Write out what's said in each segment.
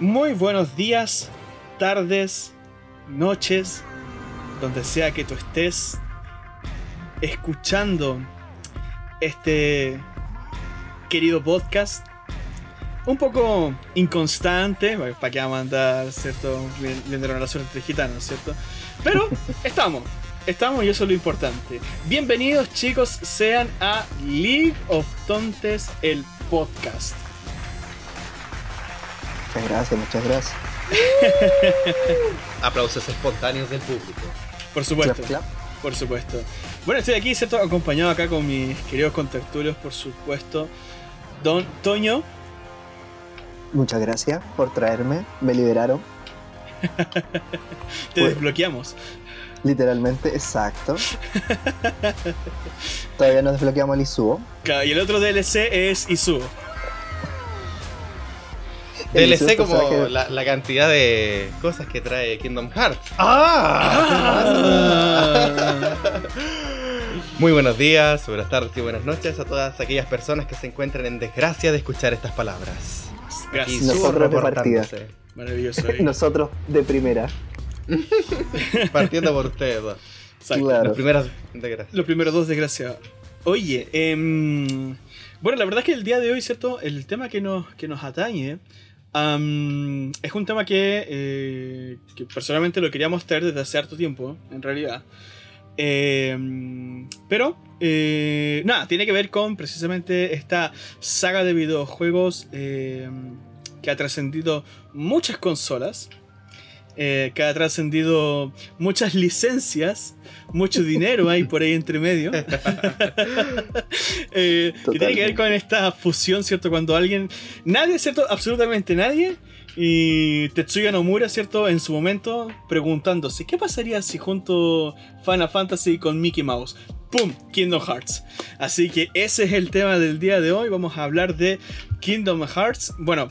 Muy buenos días, tardes, noches, donde sea que tú estés escuchando este querido podcast. Un poco inconstante, para que vamos a andar, ¿cierto? Viendo la suerte de gitanos, ¿cierto? Pero estamos, estamos y eso es lo importante. Bienvenidos chicos, sean a League of Tontes, el podcast. Muchas gracias, muchas gracias. Aplausos espontáneos del público. Por supuesto. Clap, clap. Por supuesto. Bueno, estoy aquí, ¿cierto? Acompañado acá con mis queridos contacturios, por supuesto. Don Toño. Muchas gracias por traerme. Me liberaron, Te Bueno. desbloqueamos. literalmente, exacto. Todavía no desbloqueamos el Isuo. Y el otro DLC es Izuo. DLC como la, la cantidad de cosas que trae Kingdom Hearts. Ah. Muy buenos días, buenas tardes y buenas noches a todas aquellas personas que se encuentran en desgracia de escuchar estas palabras. Y Gracias. Nosotros de partida. Maravilloso. ahí. Nosotros de primera. Partiendo por ustedes dos. Claro. Primeras desgracias. Los primeros dos, desgraciados. Oye, em, bueno, la verdad es que el día de hoy, ¿cierto? El tema que nos, que nos atañe es un tema que, eh, que personalmente lo queríamos traer desde hace harto tiempo, en realidad. Em, pero, eh, nada, tiene que ver con precisamente esta saga de videojuegos em, que ha trascendido muchas consolas. Eh, que ha trascendido muchas licencias, mucho dinero hay por ahí entre medio. Eh, que tiene que ver con esta fusión, ¿cierto? Cuando alguien, nadie, ¿cierto? Absolutamente nadie. Y Tetsuya Nomura, ¿cierto? En su momento preguntándose, ¿qué pasaría si junto Final Fantasy con Mickey Mouse? ¡Pum! Kingdom Hearts. Así que ese es el tema del día de hoy. Vamos a hablar de Kingdom Hearts. Bueno,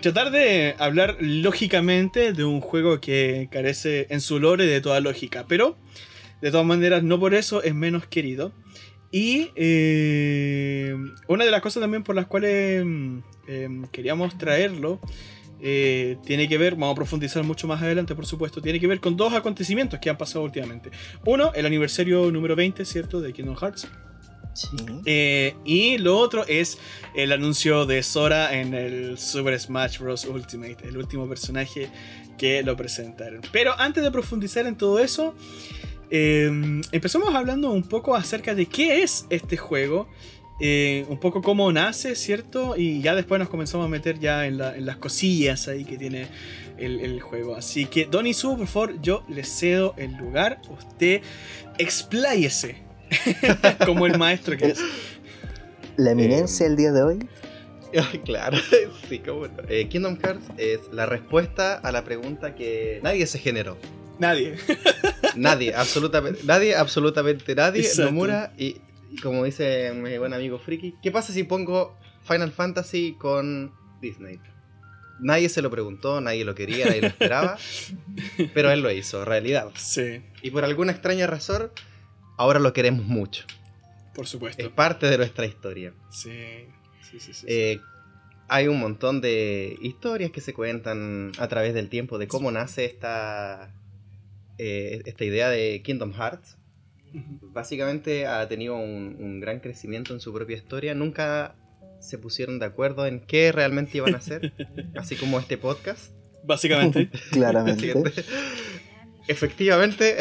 tratar de hablar lógicamente de un juego que carece en su lore de toda lógica, pero de todas maneras no por eso es menos querido. Y eh, una de las cosas también por las cuales mm, em, queríamos traerlo eh, tiene que ver, vamos a profundizar mucho más adelante por supuesto, tiene que ver con dos acontecimientos que han pasado últimamente. Uno, el aniversario número 20, ¿cierto? De Kingdom Hearts. Eh, y lo otro es el anuncio de Sora en el Super Smash Bros. Ultimate, el último personaje que lo presentaron. Pero antes de profundizar en todo eso, eh, empezamos hablando un poco acerca de qué es este juego. eh, un poco cómo nace, ¿cierto? Y ya después nos comenzamos a meter ya en, la- las cosillas ahí que tiene el, juego. Así que, Don Isu, por favor, yo le cedo el lugar. Usted expláyese. Como el maestro que es. La eminencia el día de hoy. Ay, claro, sí, cómo no. Eh, Kingdom Hearts es la respuesta a la pregunta que nadie se generó. Nadie. Nadie, absolutamente, nadie, absolutamente nadie. Exacto. Nomura y, y como dice mi buen amigo Friki, ¿qué pasa si pongo Final Fantasy con Disney? Nadie se lo preguntó, nadie lo quería, nadie lo esperaba, pero él lo hizo, realidad. Sí, Y por alguna extraña razón, ahora lo queremos mucho. por supuesto. Es parte de nuestra historia. Sí, sí, sí. sí, sí. Eh, hay un montón de historias que se cuentan a través del tiempo de cómo nace esta, eh, esta idea de Kingdom Hearts. Básicamente ha tenido un, un gran crecimiento en su propia historia. Nunca se pusieron de acuerdo en qué realmente iban a hacer, así como este podcast. Básicamente, Claramente. Efectivamente,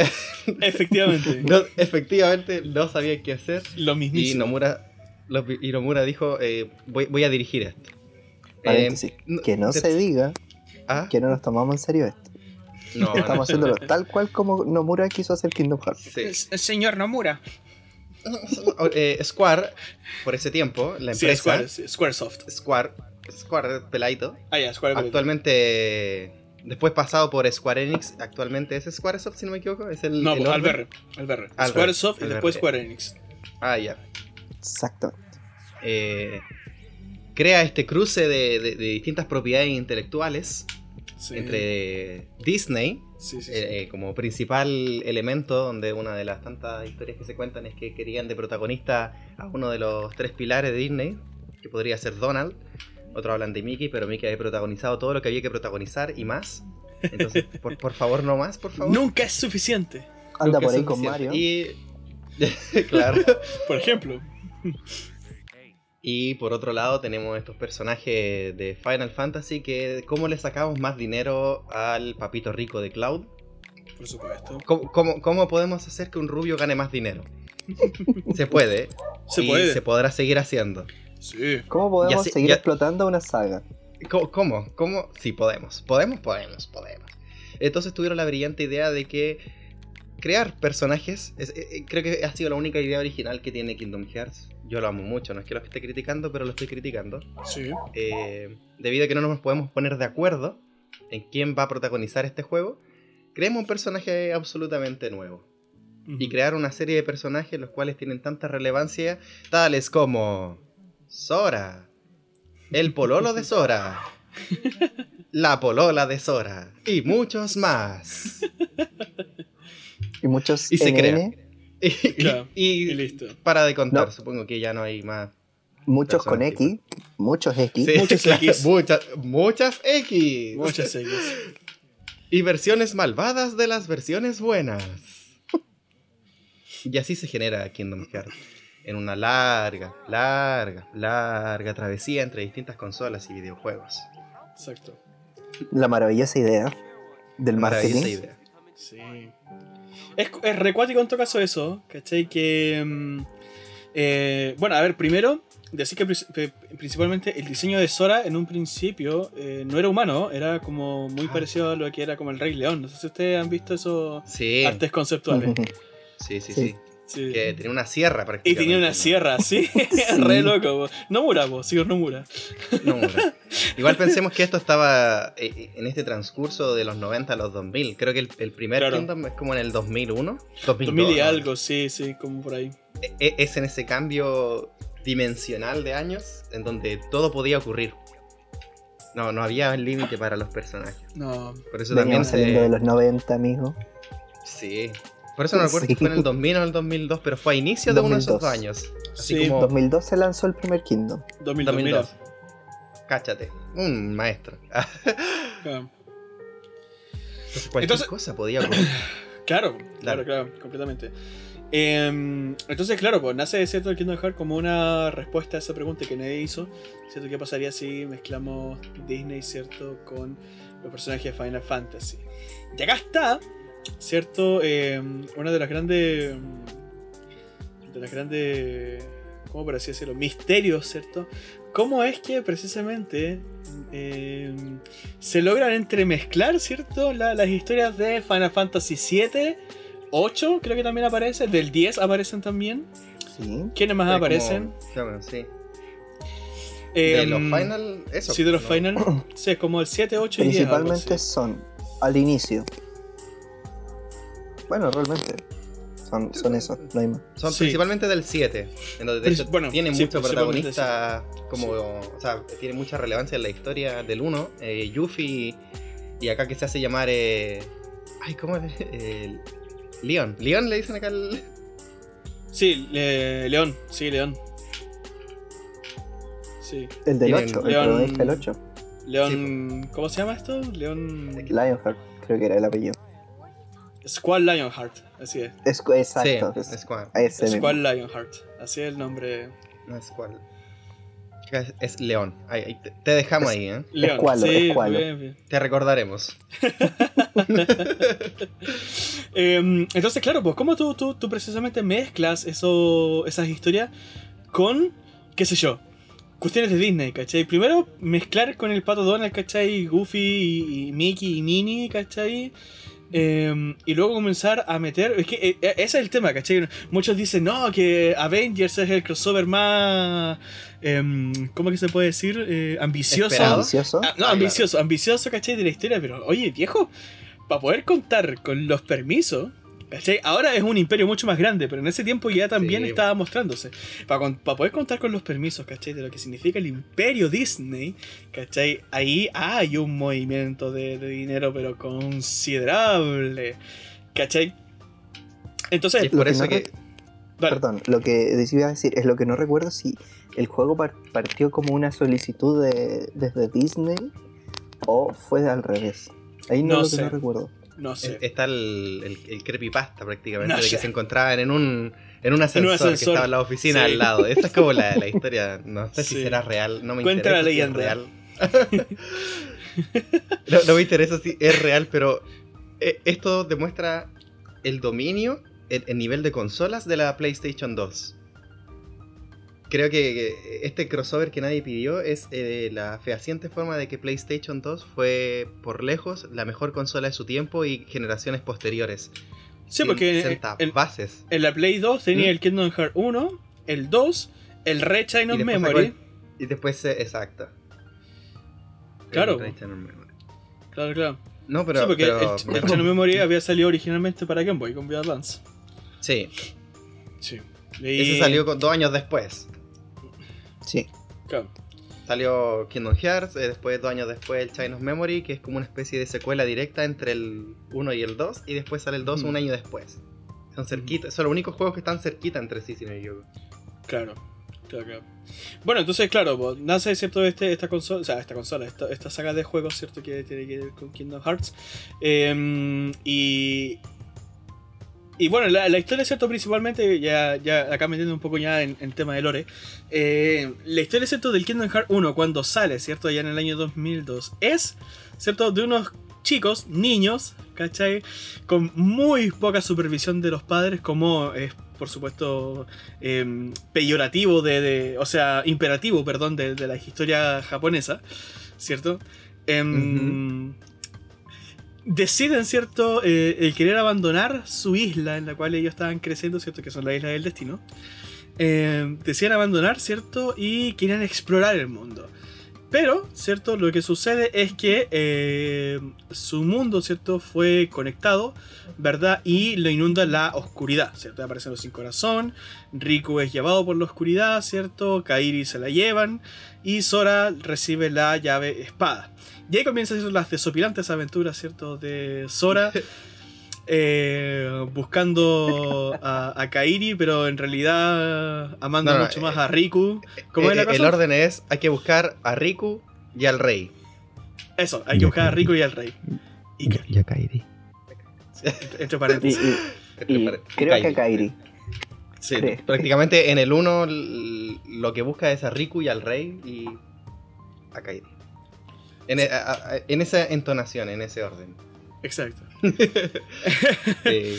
efectivamente. no, efectivamente no sabía qué hacer. Lo Y mismísimo. Nomura, lo- y Nomura dijo, eh, voy, voy a dirigir esto. Eh, que no te- se diga ¿Ah? que no nos tomamos en serio esto. No, no. Estamos haciéndolo tal cual como Nomura quiso hacer Kingdom Hearts. Sí. Señor Nomura. Eh, Square, por ese tiempo, la Sí, empresa Square, Squaresoft. Square, Square Pelaito, Ah, ya, Square. actualmente, después pasado por Square Enix, actualmente es Squaresoft, si no me equivoco, es el, No, el pues. Alberre. Alberre. Alberre, Squaresoft y Alberre. después Square Enix. Ah, ya. Exactamente. Eh, crea este cruce de, de- de distintas propiedades intelectuales Sí. entre Disney Sí, sí, sí. eh, eh, como principal elemento, donde una de las tantas historias que se cuentan es que querían de protagonista a uno de los tres pilares de Disney, que podría ser Donald, otros hablan de Mickey, pero Mickey había protagonizado todo lo que había que protagonizar y más. Entonces, por, por favor, no más, por favor. Nunca es suficiente. Anda Nunca por es ahí con suficiente. Mario. Y. claro. Por ejemplo. Y por otro lado tenemos estos personajes de Final Fantasy que cómo le sacamos más dinero al papito rico de Cloud. Por supuesto. ¿Cómo, cómo, cómo podemos hacer que un rubio gane más dinero? Se puede. Se y puede. se podrá seguir haciendo. Sí. ¿Cómo podemos seguir ya- explotando una saga? ¿Cómo? ¿Cómo? ¿Cómo? Sí, podemos. Podemos, podemos, podemos. Entonces tuvieron la brillante idea de que crear personajes, es- eh, eh, creo que ha sido la única idea original que tiene Kingdom Hearts. Yo lo amo mucho, no es que lo esté criticando, pero lo estoy criticando. Sí. Eh, debido a que no nos podemos poner de acuerdo en quién va a protagonizar este juego, creemos un personaje absolutamente nuevo. Y crear una serie de personajes los cuales tienen tanta relevancia, tales como Sora, el pololo de Sora, la polola de Sora y muchos más. Y muchos Y se NN, crea. Y, Claro, y- Y listo. para de contar, No. supongo que ya no hay más. muchos con. X, muchos X. Sí, Muchas X. muchas, muchas X. Muchas X. Y versiones malvadas de las versiones buenas. Y así se genera Kingdom Hearts. En una larga, larga, larga travesía entre distintas consolas y videojuegos. Exacto. La maravillosa idea del Maravillosa marketing. idea. Sí. Es, es recuático en todo caso eso, ¿cachai? Que. mm, eh, bueno, a ver, primero, decir que pri- pri- principalmente el diseño de Sora en un principio eh, no era humano, era como muy Ah. parecido a lo que era como el Rey León. No sé si ustedes han visto esos Sí, artes conceptuales. Sí, sí, Sí. sí. Sí. Que tenía una sierra Y prácticamente. tenía una ¿no? sierra, sí. Re loco. No mura, señor. No, no. Igual pensemos que esto estaba eh, en este transcurso de los 90 a los 2000. Creo que el, el primer Claro. Kingdom es como en el 2001. 2002, 2000 y ¿no? algo, sí, sí, como por ahí. E- es en ese cambio dimensional de años en donde todo podía ocurrir. No, no había límite para los personajes. No. Por eso también Veníamos saliendo de se... los 90, amigo. Sí. Por eso no recuerdo Sí. si fue en el 2000 o en el 2002, pero fue a inicio de uno de esos 2002. dos años. Así Sí, como 2002 se lanzó el primer Kingdom. 2000, 2002. Cáchate. Un maestro. Claro. Entonces cualquier Entonces- cosa podía ocurrir. Claro, claro, Claro. claro, completamente. Em, entonces, claro, pues nace cierto el Kingdom Hearts como una respuesta a esa pregunta que nadie hizo. ¿Cierto? ¿Qué pasaría si mezclamos Disney, cierto, con los personajes de Final Fantasy? Y acá está, cierto, Em, una de las grandes. de las grandes. ¿Cómo por así decirlo? Misterios, ¿cierto? ¿Cómo es que precisamente em, se logran entremezclar, ¿cierto? La- las historias de Final Fantasy VII, 8 creo que también aparece, del 10 aparecen también. Sí. ¿Quiénes más aparecen? como- claro, sí. De Em, los final, eso. Sí, de los ¿no? Final. Sí, es como el 7, 8 y 10. algo Principalmente son al inicio. Bueno, realmente. Son, son eso, no hay más. Son Sí. principalmente del 7, en donde de hecho bueno, tiene sí, mucho protagonista, como, o sea, tiene mucha relevancia en la historia del 1, eh, Yuffie, y acá que se hace llamar, eh, ay, ¿cómo es? Eh, Leon, Leon le dicen acá el... Sí, le- León, sí, León. Sí, El del Tienen 8, el León- protagonista del 8. León. ¿Cómo se llama esto? León. Lionheart, creo que era el apellido. Squall Lionheart, así es. Es, exacto. Sí, es- mismo. Squall Lionheart, así es el nombre. no es cual. Es, es León, ahí, ahí te, dejamos Es- ahí, ¿eh? León, Escualo, sí, escualo. bien, bien. Te recordaremos. Em, entonces, claro, pues, ¿cómo tú, tú, tú precisamente mezclas eso, esas historias con, qué sé yo, cuestiones de Disney, ¿cachai? Primero, mezclar con el pato Donald, ¿cachai? Goofy y, y Mickey y Minnie, ¿cachai? Em, y luego comenzar a meter. Es que eh, eh, ese es el tema, ¿cachai? Muchos dicen, no, que Avengers es el crossover más. em, ¿Cómo que se puede decir? Eh, ambicioso. Ambicioso. Ah, no, Ah, ambicioso, ambicioso, ¿cachai? De la historia, pero oye, viejo, para poder contar con los permisos, ¿cachai? Ahora es un imperio mucho más grande, pero en ese tiempo ya también Sí. estaba mostrándose. Para poder contar con los permisos, ¿cachai? De lo que significa el imperio Disney, ¿cachai? Ahí hay un movimiento de, de dinero, pero considerable, ¿cachai? Entonces, es por eso no que... Perdón, lo que iba a decir es lo que no recuerdo si el juego par- partió como una solicitud de, desde Disney o fue al revés. Ahí no, No lo que sé. no recuerdo. No sé. Eh, Está el, el, el creepypasta prácticamente No de que se encontraban en un, en un ascensor, que ascensor. estaba en la oficina Sí. al lado. Esta es como la, la historia, no sé si será real, no me Cuenta la interesa si leyenda. es real. no, no me interesa si es real, pero eh, esto demuestra el dominio, el, el nivel de consolas de la PlayStation 2. Creo que este crossover que nadie pidió es eh, la fehaciente forma de que PlayStation 2 fue por lejos la mejor consola de su tiempo y generaciones posteriores. Sí, porque en, bases. en la Play 2 tenía ¿Mm? el Kingdom Hearts 1, el 2, el Red Chain of Memory. Y después, eh, exacto. Claro. El. Claro, claro. No, pero. sí, porque pero- el, el Chain of Memory había salido originalmente para Game Boy con Boy Advance. Sí, Sí. ese salió dos años después. Sí. Claro. Salió Kingdom Hearts, eh, después dos años después el Chain of Memory, que es como una especie de secuela directa entre el 1 y el 2, y después sale el 2 Mm. un año después. Son cerquita, son los únicos juegos que están cerquita entre sí, si no equivoco. Claro, claro, claro. Bueno, entonces, claro, nace, ¿cierto? Este, esta consola, o sea, esta consola, esta, esta saga de juegos, ¿cierto? Que tiene que ver con Kingdom Hearts. Eh, y. Y bueno, la, la historia, ¿cierto? Principalmente, ya, ya acá metiendo un poco ya en, en tema de lore. eh, la historia, ¿cierto? Del Kingdom Hearts 1, cuando sale, ¿cierto? Ya en el año 2002, es, ¿cierto? De unos chicos, niños, ¿cachai? Con muy poca supervisión de los padres, como es, por supuesto, em, peyorativo de, o sea, imperativo, perdón, de, de la historia japonesa, ¿cierto? Em, Deciden, ¿cierto?, eh, el querer abandonar su isla en la cual ellos estaban creciendo, ¿cierto?, que son la isla del destino. Em, deciden abandonar, ¿cierto?, y querían explorar el mundo. Pero, ¿cierto? Lo que sucede es que eh, su mundo, ¿cierto? Fue conectado, ¿verdad? Y lo inunda la oscuridad, ¿cierto? Aparecen los sin corazón, Riku es llevado por la oscuridad, ¿cierto? Kairi se la llevan y Sora recibe la llave espada. Y ahí comienzan las desopilantes aventuras, ¿cierto? De Sora. eh, buscando a, a Kairi, pero en realidad amando No, no, mucho más eh, a Riku. ¿Cómo Eh, es la eh, El cosa? orden es: hay que buscar a Riku y al rey. Eso, hay que buscar a Rico y al rey. Y Ya Kairi. entre paréntesis. y- y creo que a Kairi. Sí, prácticamente en el 1 lo que busca es a Riku y al rey y a Kairi. En, a- a- en esa entonación, en ese orden. Exacto. Eh,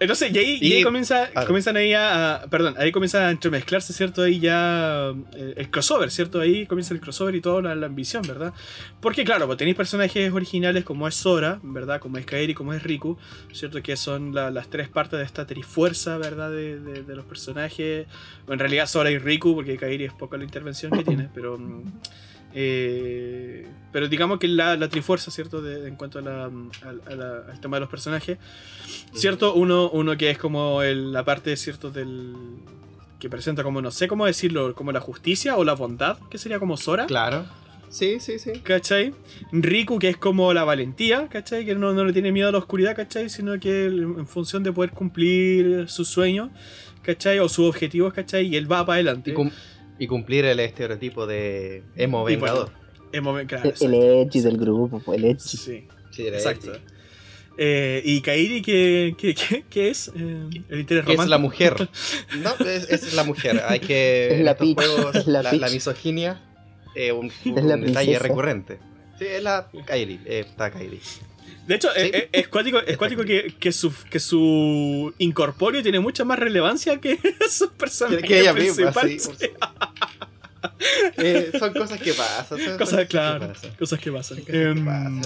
Entonces, y ahí, y Y- ahí comienza, ah. comienzan ahí a, a- Perdón, ahí comienza a entremezclarse, ¿cierto? Ahí ya. eh, el crossover, ¿cierto? Ahí comienza el crossover y toda la, la ambición, ¿verdad? Porque, claro, pues tenéis personajes originales como es Sora, ¿verdad? Como es Kairi, como es Riku, ¿cierto? Que son la- las tres partes de esta trifuerza, ¿verdad? De, de- de los personajes. O en realidad Sora y Riku, porque Kairi es poca la intervención que tiene, pero. Eh, pero digamos que la, la trifuerza, ¿cierto? De, en cuanto a la- a- a la- al tema de los personajes. ¿Cierto? Uno, uno que es como el- la parte, ¿cierto? Del. que presenta como, no sé cómo decirlo, como la justicia o la bondad, que sería como Sora. claro. Sí, sí, sí. ¿Cachai? Riku, que es como la valentía, ¿cachai? Que no, no le tiene miedo a la oscuridad, ¿cachai? Sino que él, en función de poder cumplir sus sueños, ¿cachai? O sus objetivos, ¿cachai? Y él va para adelante. Y, cum- y cumplir el estereotipo de emo vengador. En momen- claro, El, el edgy del grupo, pues, el edgy. Sí, exacto. Edgy. Eh, y Kairi, que, que, que- que es eh, el interés Que es la romántico. mujer. No, es, es la mujer. Hay que. Es la estos juegos, es la la, Peach. la misoginia. eh, un, Es un la detalle princesa. recurrente. Sí, es la Kairi. eh, está Kairi. De hecho, Sí. es, es- es cuático, es cuático que, que su, que su incorpóreo tiene mucha más relevancia que su personaje Que- que ella misma, principal. sí, Sí. Eh, son cosas que pasan. son Cosas, que claro, pasan. cosas que pasan. Cosas que Em, pasan.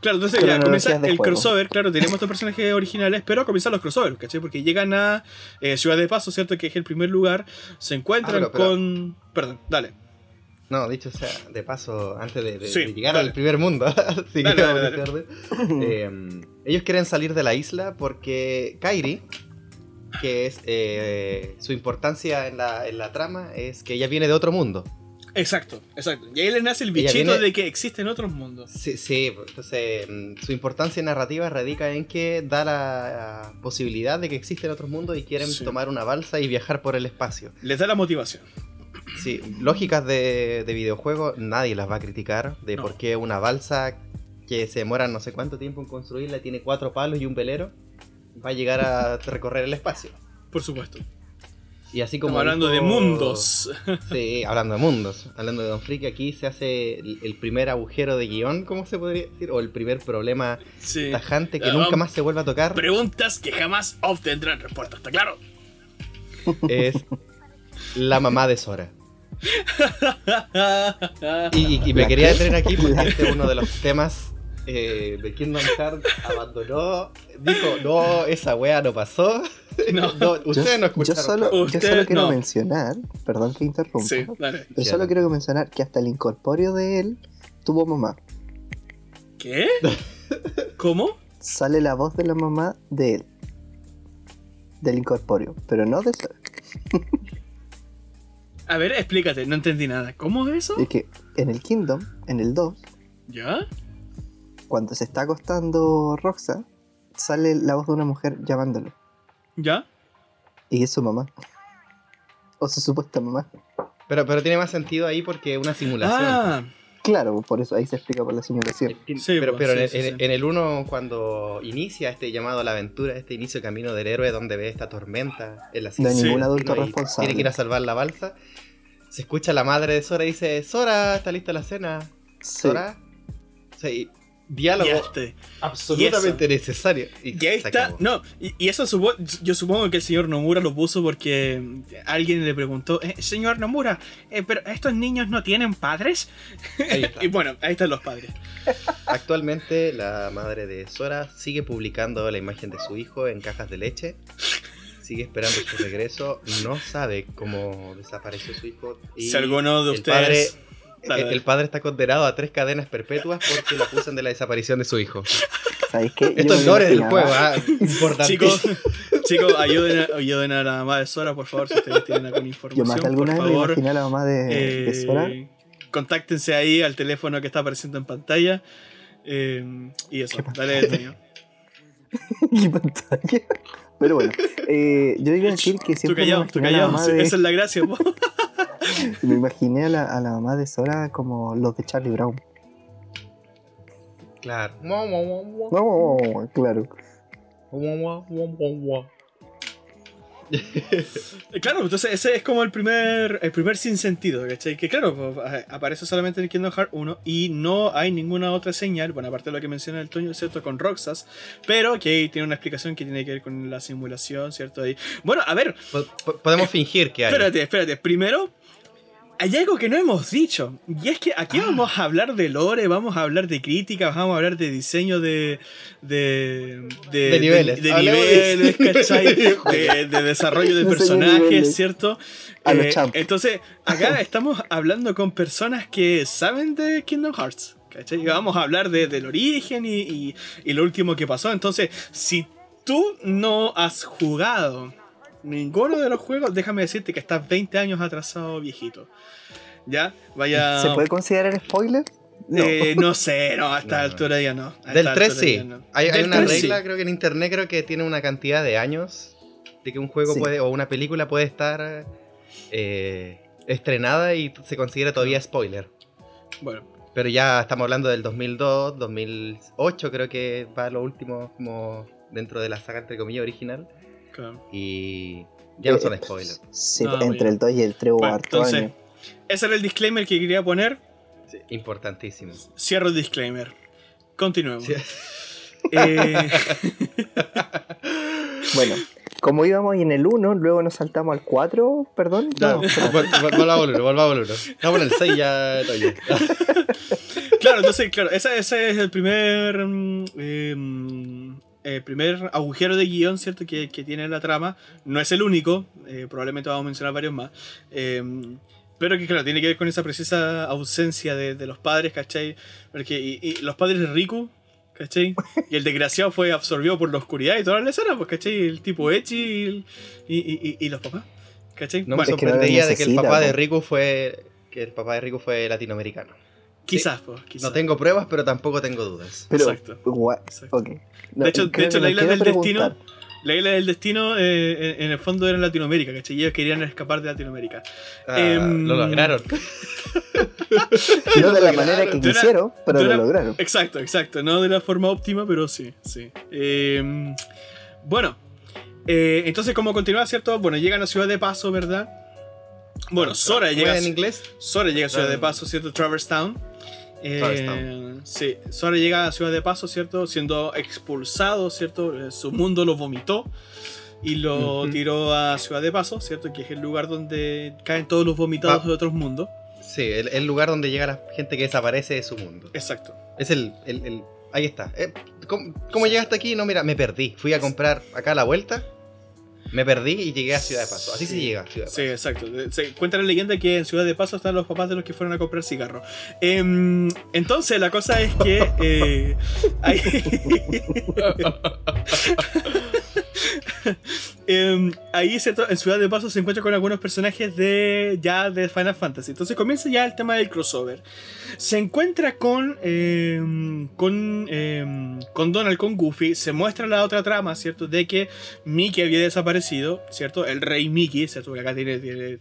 Claro, entonces ya comienza el juego. crossover, claro, tenemos estos personajes originales, pero comienzan los crossovers, ¿cachai? Porque llegan a eh, Ciudad de Paso, ¿cierto? Que es el primer lugar, se encuentran Ah, pero- pero- con... Perdón, dale. No, dicho sea, de paso, antes de, de- Sí, de llegar dale. al primer mundo, así Dale, orden, eh, ellos quieren salir de la isla porque Kairi, que es eh, su importancia en la, en la trama, es que ella viene de otro mundo. Exacto, exacto. Y ahí le nace el bichito viene- de que existen otros mundos. Sí, sí, entonces mm, su importancia narrativa radica en que da la posibilidad de que existen otros mundos y quieren Sí. tomar una balsa y viajar por el espacio. Les da la motivación. Sí, lógicas de, de videojuego nadie las va a criticar de No. por qué una balsa que se demora no sé cuánto tiempo en construirla tiene cuatro palos y un velero va a llegar a recorrer el espacio. Por supuesto. Y así como Estamos hablando de mundos. Sí, hablando de mundos. Hablando de Don Friki, aquí se hace el, el primer agujero de guion, ¿cómo se podría decir? O el primer problema Sí. tajante que Ah, nunca más se vuelve a tocar. Preguntas que jamás obtendrán respuesta, ¿está claro? Es la mamá de Sora. Y, y- y me ¿La quería qué? detener aquí porque este es uno de los temas eh, de Kingdom Hearts. Abandonó, dijo, no, esa wea no pasó. No. ustedes no yo escucharon. solo, yo solo quiero no. mencionar, perdón que interrumpa, Sí, dale. pero Ya. solo quiero mencionar que hasta el incorpóreo de él tuvo mamá. ¿Qué? ¿Cómo? Sale la voz de la mamá de él. Del incorpóreo, pero no de Sora. A ver, explícate, no entendí nada. ¿Cómo es eso? Es que en el Kingdom, en el 2, ¿Ya? cuando se está acostando Roxa, sale la voz de una mujer llamándolo. ¿Ya? Y es su mamá. O su supuesta mamá. Pero, pero tiene más sentido ahí porque es una simulación. Ah, Claro, por eso ahí se explica por la simulación. Sí, pero pues, pero sí, en, sí, en- sí. en el 1, cuando inicia este llamado a la aventura, este inicio de camino del héroe, donde ve esta tormenta en la No hay Sí. ningún adulto y responsable. Tiene que ir a salvar la balsa. Se escucha la madre de Sora y dice: Sora, está lista la cena. Sí. Sora. Y diálogo ya este. absolutamente necesario. Y Y ahí se está. No, y, y eso supo- yo supongo que el señor Nomura lo puso porque alguien le preguntó, "Eh, señor Nomura, eh, pero estos niños no tienen padres. Y bueno, ahí están los padres. Actualmente, la madre de Sora sigue publicando la imagen de su hijo en cajas de leche. Sigue esperando su regreso. No sabe cómo desapareció su hijo. Y si alguno de padre, ustedes. El, dale. el padre está condenado a tres cadenas perpetuas porque lo acusan de la desaparición de su hijo. ¿Sabéis qué? Yo Esto es lore del juego, ¿ah? Importante. Chicos, chicos, ayuden a, ayuden a la mamá de Sora, por favor, si ustedes tienen alguna Yo información. más de por alguna vez me favor, a la mamá de, de eh, Sora. contáctense ahí al teléfono que está apareciendo en pantalla. eh, y eso, ¿Qué dale, Antonio. ¿Qué pantalla? Pero bueno, eh, yo iba a decir que Tú siempre me callado, tú callado. Esa es la gracia, po. Me imaginé a la, a la mamá de Sora como los de Charlie Brown. Claro. No, claro. Claro, entonces ese es como el primer el primer sinsentido, ¿cachai? Que claro, pues, aparece solamente en el Kingdom Hearts 1 y no hay ninguna otra señal, bueno, aparte de lo que menciona el Toño, ¿cierto? Con Roxas, pero que ahí tiene una explicación que tiene que ver con la simulación, ¿cierto? Ahí. Bueno, a ver, Po- po- Podemos fingir que hay. espérate, espérate. Primero, hay algo que no hemos dicho, y es que aquí vamos a hablar de lore, vamos a hablar de críticas, vamos a hablar de diseño de... De, de, De niveles. de, niveles, ¿cachai? de desarrollo de personajes. ¿cierto? A los Eh, entonces, acá estamos hablando con personas que saben de Kingdom Hearts. ¿cachai? Y vamos a hablar de- del origen y, y- y lo último que pasó. Entonces, si tú no has jugado ninguno de los juegos, déjame decirte que estás 20 años atrasado, viejito. ¿Ya? Vaya. ¿Se puede considerar spoiler? No. Eh, no sé, no, a esta No, no. altura ya no. a Del esta 3 altura sí. no. Hay, una 3 sí. regla, creo que en internet creo que tiene una cantidad de años de que un juego Sí. puede o una película puede estar eh, estrenada y se considera todavía spoiler. Bueno, Pero ya estamos hablando del 2002, 2008 creo que va lo último como dentro de la saga entre comillas original claro. y ya no son Eh, spoilers. Sí, No, entre el 2 y el 3 hubo Bueno, entonces, año. ese era el disclaimer que quería poner. Sí, importantísimo. Cierro el disclaimer. Continuemos. Sí. Eh, Bueno, como íbamos en el 1, luego nos saltamos al 4, perdón. No, volvamos al uno, volvamos al uno. Estamos en el 6 ya, claro, entonces, claro, ese, ese es el primer. mm, eh, el primer agujero de guion, ¿cierto? Que, que tiene la trama. No es el único, eh, probablemente vamos a mencionar varios más. eh, pero que, claro, tiene que ver con esa precisa ausencia de, de los padres, ¿cachai? Porque y, y los padres de Riku, ¿cachai? Y el desgraciado fue absorbido por la oscuridad y toda la escena, pues, ¿cachai? El tipo Echi y, y, y- y los papás, ¿cachai? No me es que no lo sorprendería de que el papá de. Riku fue. que el papá de Riku fue latinoamericano. Quizás, pues, quizás. No tengo pruebas, pero tampoco tengo dudas. Pero, Exacto. No, De hecho- de hecho, la isla del destino-. La isla del destino, eh, en, en el fondo, era en Latinoamérica, ¿cachai? Y Ellos querían escapar de Latinoamérica. Ah, Em, lo lograron. No de la manera que De una- quisieron, pero de lo lograron. Exacto, exacto. No de la forma óptima, pero sí, sí. Eh, bueno, eh, entonces, como continúa, ¿cierto? Bueno, llegan a Ciudad de Paso, ¿verdad? Bueno, Sora ¿Cómo llega, en inglés? Sora llega a Ciudad de Ah. Paso, ¿cierto? Traverse Town. Eh, Traverse sí, Sora llega a Ciudad de Paso, ¿cierto? Siendo expulsado, ¿cierto? Eh, Su mundo lo vomitó y lo Ujú. tiró a Ciudad de Paso, ¿cierto? Que es el lugar donde caen todos los vomitados Va. de otros mundos. Sí, el, el lugar donde llega la gente que desaparece de su mundo. Exacto. Es el. el- el- ahí está. Eh, ¿cómo, cómo llegaste aquí? No, mira, me perdí. Fui a comprar acá a la vuelta. Me perdí y llegué a Ciudad de Paso. Así se Sí. llega a Ciudad de Sí, exacto. Se cuenta la leyenda que en Ciudad de Paso están los papás de los que fueron a comprar cigarros. Em, entonces, la cosa es que. eh, hay- Em, ahí, ¿cierto? En Ciudad de Paso se encuentra con algunos personajes de ya de Final Fantasy. Entonces comienza ya el tema del crossover. Se encuentra con. em, con. em, con Donald, con Goofy. Se muestra la otra trama, ¿cierto? De que Mickey había desaparecido, ¿cierto? El rey Mickey, ¿cierto? Que acá tiene, tiene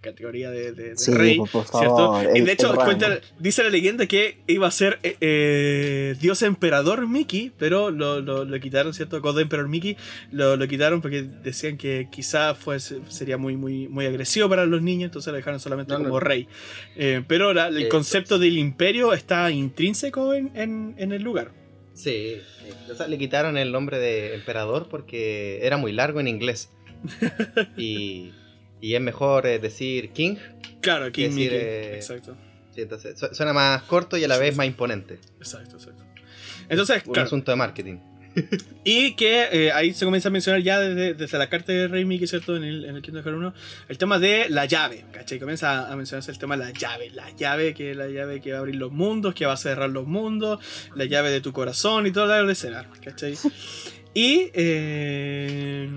categoría de, de- de Sí, rey. por, por ¿Cierto? favor. y el- de hecho, el cuenta, dice la leyenda que iba a ser eh, eh, Dios Emperador Mickey, pero lo, lo- lo quitaron, ¿cierto? God Emperor Mickey lo, lo quitaron porque decían que quizá fuese, sería muy, muy, muy agresivo para los niños, entonces lo dejaron solamente No, no. como rey. Eh, pero la- el Eh, concepto del imperio está intrínseco en, en- en el lugar. Sí, sí. O sea, le quitaron el nombre de emperador porque era muy largo en inglés. y, y es mejor eh, decir king. Claro, King decir, Mickey. eh, Exacto, Sí, entonces su- suena más corto y a la vez más imponente. exacto, exacto. Entonces, Un claro, asunto de marketing. Y que eh, ahí se comienza a mencionar ya desde, desde la carta de Rey Mickey, ¿cierto? En el, en el Kingdom Hearts 1, el tema de la llave, ¿cachai? Comienza a, mencionarse el tema de la llave, la llave que la llave que va a abrir los mundos, que va a cerrar los mundos, la llave de tu corazón y toda la escena, ¿cachai? Y eh,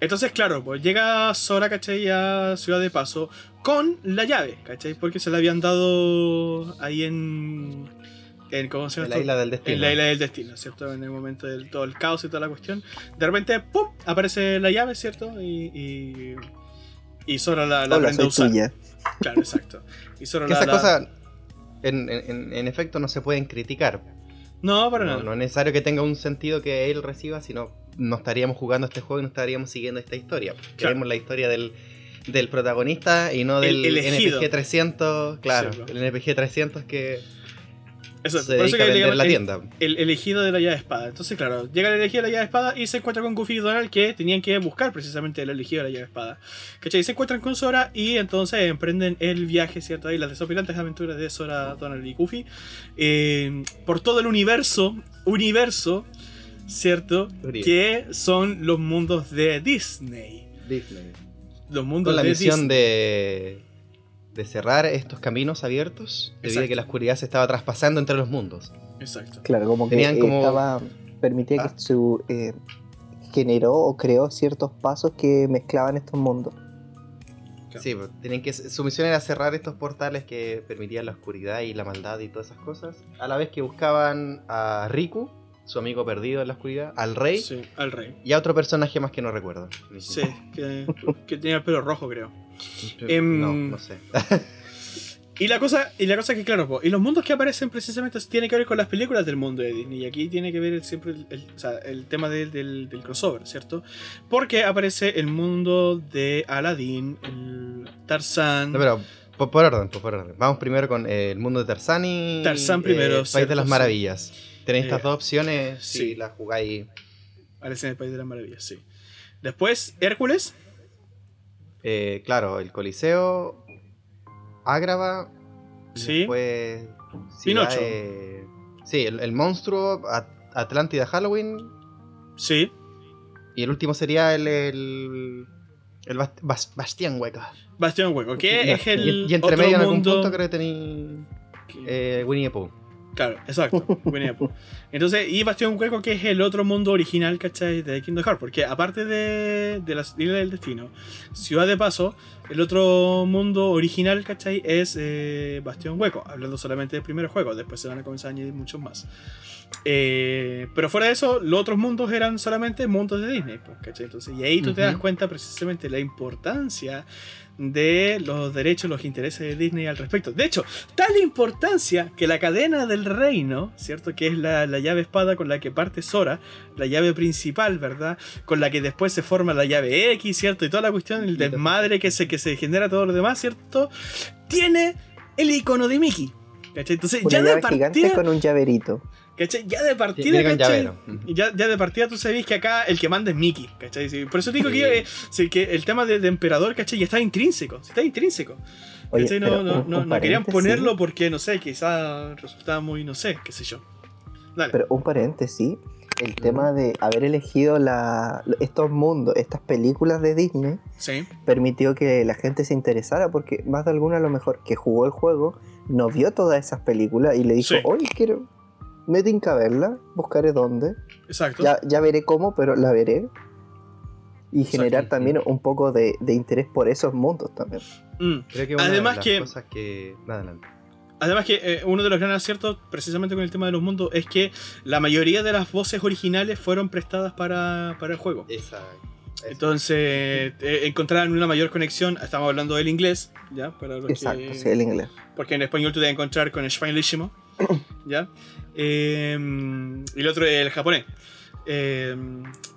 entonces, claro, pues llega Sora, ¿cachai? A Ciudad de Paso con la llave, ¿cachai? Porque se la habían dado ahí en... en ¿Cómo se llama? En la isla del destino. En la isla del destino, ¿cierto? En el momento del todo el caos y toda la cuestión. De repente, ¡pum! Aparece la llave, ¿cierto? Y. Y, y Sora la, la Hola, aprende a usar. tuya. Claro, exacto. Y Sora Que la. esas la- cosas, en, en- en efecto, no se pueden criticar. No, para No, nada. no es necesario que tenga un sentido que él reciba, sino no estaríamos jugando este juego y no estaríamos siguiendo esta historia. Queremos la historia del, del protagonista y no El del elegido. NPG 300. Claro, Sí, el NPG 300 que Eso, se por eso a que le vender la el- tienda. el elegido de la llave de espada. Entonces, claro, llega el elegido de la llave de espada y se encuentra con Goofy y Donald que tenían que buscar precisamente el elegido de la llave de espada. ¿Cachai? Se encuentran con Sora y entonces emprenden el viaje, ¿cierto? Y las desopilantes aventuras de Sora, Donald y Goofy eh, por todo el universo, universo, ¿cierto? Que son los mundos de Disney. Disney. Los mundos Con la de misión Disney. de, de cerrar estos caminos abiertos debido a Exacto. que la oscuridad se estaba traspasando entre los mundos. Exacto. Claro, como que Tenían como- estaba. Permitía Ah. que su. eh, generó o creó ciertos pasos que mezclaban estos mundos. Claro. Sí, pues, tenían que, su misión era cerrar estos portales que permitían la oscuridad y la maldad y todas esas cosas. A la vez que buscaban a Riku, su amigo perdido en la oscuridad, al rey Sí, al rey. y a otro personaje más que no recuerdo. Sí, que, que tenía el pelo rojo, creo. Em, No, no sé. Y la cosa, y la cosa que, claro, po, y los mundos que aparecen precisamente tienen que ver con las películas del mundo de Disney. Y aquí tiene que ver siempre el, el- o sea, el tema del, del- del crossover, ¿cierto? Porque aparece el mundo de Aladdin, el Tarzán. No, pero por, por orden, por, por orden. Vamos primero con eh, el mundo de Tarzán y primero, eh, País de las. Maravillas. Tenéis estas Eh, dos opciones sí. si las jugáis. Aparece en el País de las Maravillas, sí. Después, Hércules. eh, claro, el Coliseo, Ágrava, Sí. después Pinocho. sí, el, el monstruo, At- Atlántida Halloween, Sí. y el último sería el, el, el Bast- Bas- Bastián Hueca. Bastión Hueco, que Y- es el. y, y entre medio en algún mundo punto creo que tenéis eh, Winnie the Pooh. Claro, exacto. The Pooh. Entonces, y Bastión Hueco, que es el otro mundo original, ¿cachai? De Kingdom Hearts. Porque aparte de, de la Isla del Destino, Ciudad de Paso, el otro mundo original, ¿cachai? Es eh, Bastión Hueco. Hablando solamente del primer juego. Después se van a comenzar a añadir muchos más. Eh, pero fuera de eso, los otros mundos eran solamente mundos de Disney, pues, ¿cachai? Entonces, y ahí tú te das cuenta precisamente la importancia de los derechos, los intereses de Disney al respecto. De hecho, tal importancia que la cadena del reino, ¿cierto? Que es la, la llave espada con la que parte Sora, la llave principal, ¿verdad? Con la que después se forma la llave X, ¿cierto? Y toda la cuestión, el desmadre que se, que se genera todo lo demás, ¿cierto? Tiene el icono de Mickey. ¿Cachai? Entonces, Una ya de llave gigante partida, con un llaverito. ¿Cachai? Ya de partida, ¿cachai? Ya, ya de partida tú sabes que acá el que manda es Mickey, ¿cachai? Sí, Por eso digo Sí. que, eh, que el tema de, de emperador, ¿cachai? Ya está intrínseco, está intrínseco. No, no, un- no, un no querían ponerlo porque, no sé, quizá resultaba muy, no sé, qué sé yo. Dale. Pero un paréntesis, el tema de haber elegido la, estos mundos, estas películas de Disney, sí, permitió que la gente se interesara porque más de alguna a lo mejor que jugó el juego no vio todas esas películas y le dijo, Sí. oye, quiero, me tinca verla, buscaré dónde, exacto. ya, ya veré cómo, pero la veré. Y generar Exacto. también un poco de, de interés por esos mundos también. Mm. Creo que una Además de las que- cosas que. Adelante. Además que eh, uno de los grandes aciertos, precisamente con el tema de los mundos, es que la mayoría de las voces originales fueron prestadas para, para el juego. Esa. Entonces, eh, encontraron una mayor conexión, estamos hablando del inglés, ¿ya? Para Exacto, que- sí, el inglés. porque en español tú te vas a encontrar con el Schweinlichimo, ¿ya? Eh, y el otro es el japonés. Eh,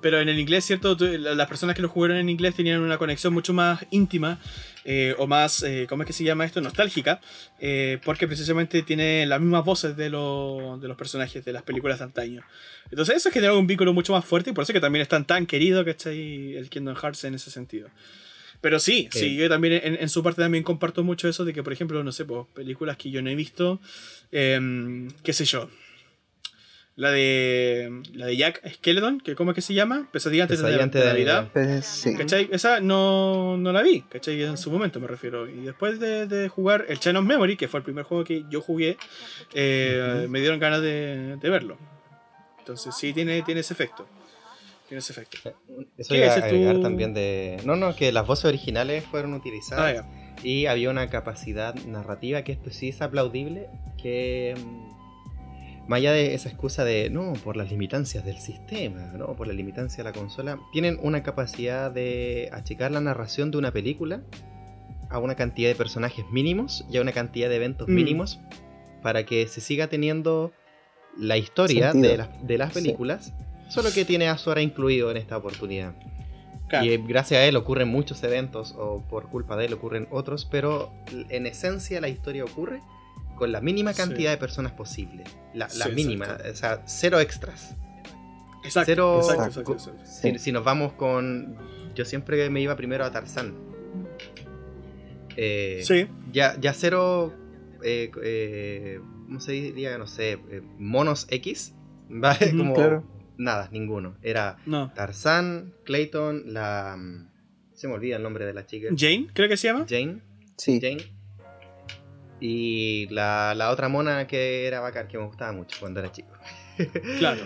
pero en el inglés, ¿cierto? Las personas que lo jugaron en inglés tenían una conexión mucho más íntima eh, o más, eh, ¿cómo es que se llama esto? Nostálgica, eh, porque precisamente tiene las mismas voces de, lo- de los personajes de las películas de antaño. Entonces eso genera un vínculo mucho más fuerte y por eso que también es tan, tan querido, ¿cachai? El Kingdom Hearts en ese sentido. Pero sí, sí, Sí. yo también en, en su parte también comparto mucho eso de que, por ejemplo, no sé, pues, películas que yo no he visto, em, qué sé yo. La de la de Jack Skeleton, que ¿cómo es que se llama? Pesadilla antes de, Pesadilla antes de de Navidad. Navidad. Pues, sí. ¿Cachai? Esa no, no la vi, ¿cachai? En su momento me refiero. Y después de, de jugar el Chain of Memory, que fue el primer juego que yo jugué, eh, me dieron ganas de, de verlo. Entonces sí tiene, tiene ese efecto. Tiene ese efecto. Eso ¿Qué iba a tú? también de. No, no, que las voces originales fueron Ah, utilizadas ya. y había una capacidad narrativa que esto sí es aplaudible. Que. Más allá de esa excusa de no, por las limitancias del sistema, no, por la limitancia de la consola, tienen una capacidad de achicar la narración de una película a una cantidad de personajes mínimos y a una cantidad de eventos Mm. mínimos para que se siga teniendo la historia de las, de las Sí. películas, solo que tiene a Sora incluido en esta oportunidad. Claro. Y eh, gracias a él ocurren muchos eventos, o por culpa de él ocurren otros, pero en esencia la historia ocurre con la mínima Sí. cantidad de personas posible. La, la Sí, mínima, exacto. o sea, cero extras. Exacto, cero- exacto, exacto, exacto. Si, si nos vamos con... Yo siempre me iba primero a Tarzán. Eh, Sí, ya, ya cero... eh, eh, ¿Cómo se diría? No sé. eh, monos X. ¿Vale? Como claro. nada, ninguno. Era no. Tarzán, Clayton, la... Se me olvida el nombre de la chica. Jane, creo que se llama. Jane. Sí. Jane. Y la, la otra mona que era bacán, que me gustaba mucho cuando era chico. Claro.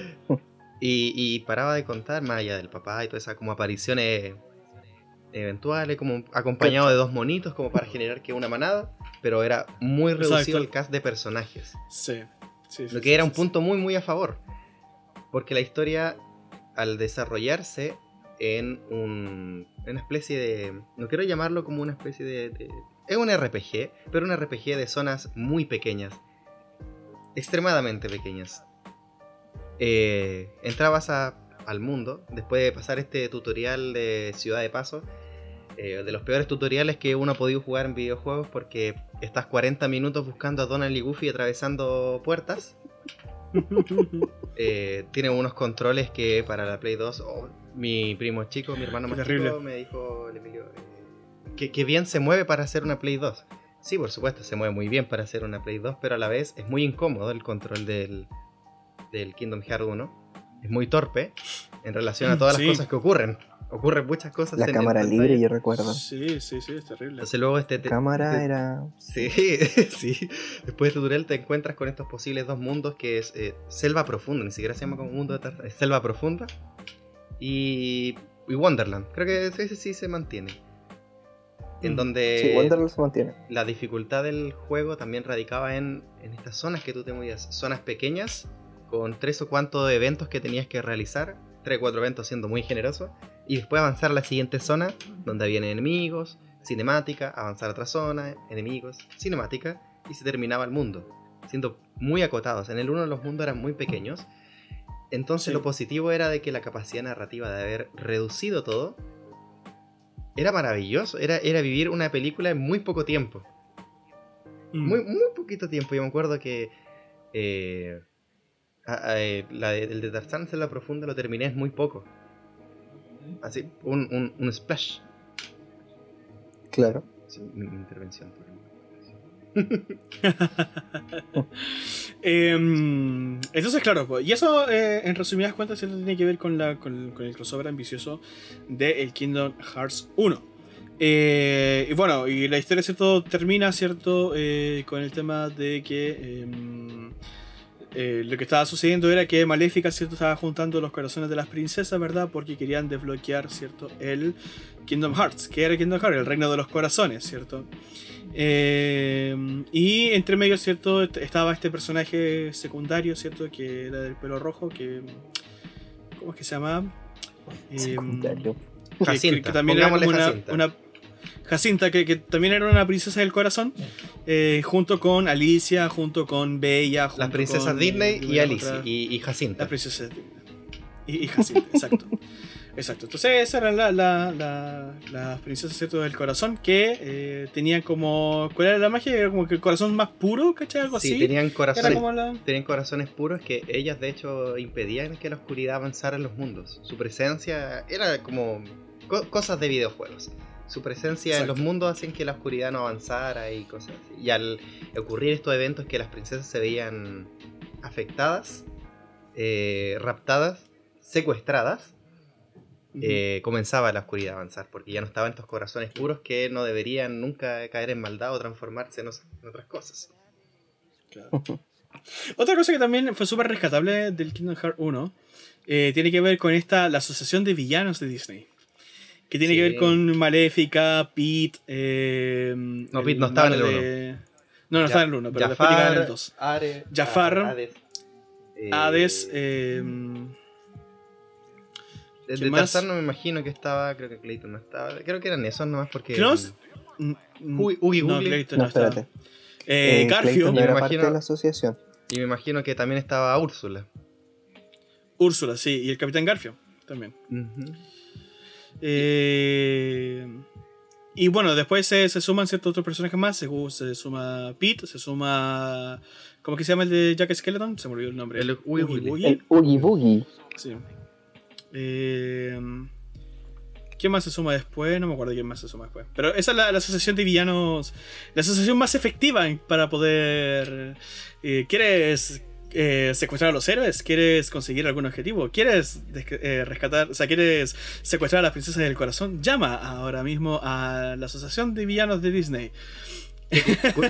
Y, y paraba de contar, más allá del papá y todas esas como apariciones eventuales, como acompañado de dos monitos, como para generar que una manada, pero era muy reducido Exacto. el cast de personajes. Sí. sí, sí, Lo que sí, era sí, un punto muy, muy a favor. Porque la historia, al desarrollarse en un, una especie de... No quiero llamarlo como una especie de... de- es un RPG, pero un RPG de zonas muy pequeñas. Extremadamente pequeñas. Eh, entrabas a- al mundo, después de pasar este tutorial de Ciudad de Paso, eh, de los peores tutoriales que uno ha podido jugar en videojuegos porque estás 40 minutos buscando a Donald y Goofy atravesando puertas. Eh, tiene unos controles que para la Play 2, oh, mi primo chico, mi hermano más chico, me dijo, el Emilio, que, que bien se mueve para hacer una Play 2. Sí, por supuesto, se mueve muy bien para hacer una Play 2, pero a la vez es muy incómodo el control del, del Kingdom Hearts 1. Es muy torpe en relación a todas Sí. las cosas que ocurren. ocurren muchas cosas. La en- cámara pantalla. libre, yo recuerdo. Sí, sí, sí, es terrible. Entonces luego este... te- Cámara este- era. Sí, sí. Después de este tutorial te encuentras con estos posibles dos mundos que es eh, selva profunda, ni siquiera se llama como mundo de es selva profunda y, y Wonderland. Creo que ese sí, sí se mantiene. En Mm. donde Sí, Wonderland se mantiene. la dificultad del juego también radicaba en, en estas zonas que tú te movías. Zonas pequeñas, con tres o cuantos eventos que tenías que realizar. Tres o cuatro eventos siendo muy generoso. Y después avanzar a la siguiente zona, donde habían enemigos, cinemática, avanzar a otra zona, enemigos, cinemática, y se terminaba el mundo. Siendo muy acotados. En el uno los mundos eran muy pequeños. Entonces Sí. lo positivo era de que la capacidad narrativa de haber reducido todo era maravilloso. Era, era vivir una película en muy poco tiempo. Mm. Muy, muy poquito tiempo. Yo me acuerdo que eh, a- a- eh, la de- el de Tarzán en la profunda lo terminé en muy poco. Así, un, un, un splash. Claro. Sí, mi, mi intervención. Em, entonces, claro, y eso eh, en resumidas cuentas tiene que ver con el crossover ambicioso de el Kingdom Hearts 1. Eh, y bueno, y la historia ¿cierto? termina ¿cierto? Eh, con el tema de que em, eh, lo que estaba sucediendo era que Maléfica ¿cierto? estaba juntando los corazones de las princesas, ¿verdad? Porque querían desbloquear ¿cierto? el Kingdom Hearts. que era el Kingdom Hearts? El reino de los corazones, ¿cierto? Eh, y entre medio, ¿cierto? Est- Estaba este personaje secundario, ¿cierto? Que era del pelo rojo, que... ¿Cómo es que se llama? Eh, Secundario. que- que- Jacinta, que también era pongámosle como una, Jacinta. una- Jacinta, que, que también era una princesa del corazón, eh, junto con Alicia, junto con Bella, junto Las princesas con, Disney eh, y las Alicia. Y, y Jacinta. las princesas Disney. Y, y Jacinta, exacto. Exacto. Entonces esas eran la- la- la- las princesas ¿cierto? del corazón que eh, tenían como... ¿Cuál era la magia? Era como que el corazón más puro, ¿cachai? Algo Sí, así. tenían corazones, tenían corazones puros que ellas de hecho impedían que la oscuridad avanzara en los mundos. Su presencia era como co- cosas de videojuegos. Su presencia en los mundos hacían que la oscuridad no avanzara y cosas así. Y al ocurrir estos eventos que las princesas se veían afectadas, eh, raptadas, secuestradas, eh, comenzaba la oscuridad a avanzar, porque ya no estaban estos corazones puros que no deberían nunca caer en maldad o transformarse en, otras cosas. Claro. Otra cosa que también fue súper rescatable del Kingdom Hearts 1 eh, tiene que ver con esta, la asociación de villanos de Disney. Que tiene que ver con Maléfica, Pete. Eh, No, Pete no estaba en el malo de- No, no estaba en el 1, pero después llegaba en el 2. Are- Jafar, ah, Hades. eh, Hades. eh, de no me imagino que estaba, creo que Clayton no estaba. Creo que eran esos nomás porque. Mm, mm, Uy, no. Clayton No, no estaba. Eh, Eh, Garfio, me era imagino- parte de la asociación. Y me imagino que también estaba Úrsula. Úrsula, sí, y el Capitán Garfio también. Eh, y bueno, después se, se suman ciertos otros personajes más. Se, se suma Pete, se suma. ¿Cómo que se llama el de Jack Skeleton? Se me olvidó el nombre. El Oogie Boogie. El Oogie Boogie. Sí. Eh, ¿Quién más se suma después? No me acuerdo quién más se suma después. Pero esa es la, la asociación de villanos. La asociación más efectiva para poder. eh, ¿Quieres eh, secuestrar a los héroes? ¿Quieres conseguir algún objetivo? ¿Quieres eh, rescatar? O sea, ¿quieres secuestrar a las princesas del corazón? Llama ahora mismo a la asociación de villanos de Disney.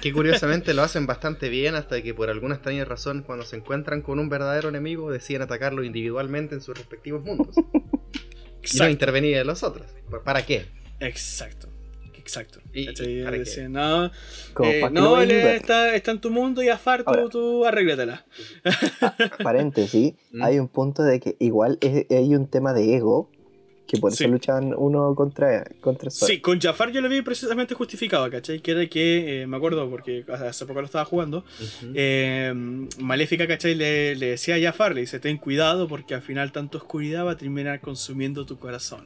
Que curiosamente lo hacen bastante bien hasta que por alguna extraña razón cuando se encuentran con un verdadero enemigo deciden atacarlo individualmente en sus respectivos mundos. y no intervenir en los otros. ¿Para qué? Exacto. Exacto. ¿Y- y ¿Cachai? para no, Eh, no, él está, está en tu mundo y Afar, tú, Ahora. tú arréglatela. Paréntesis, Mm. hay un punto de que igual es- hay un tema de ego, que por Sí. eso luchan uno contra, contra Sora. Sí, con Jafar yo lo vi precisamente justificado, ¿cachai? Que era que, eh, me acuerdo porque hace poco lo estaba jugando, Ujú. eh, Maléfica, ¿cachai? Le, le decía a Jafar, le dice, ten cuidado porque al final tanta oscuridad va a terminar consumiendo tu corazón.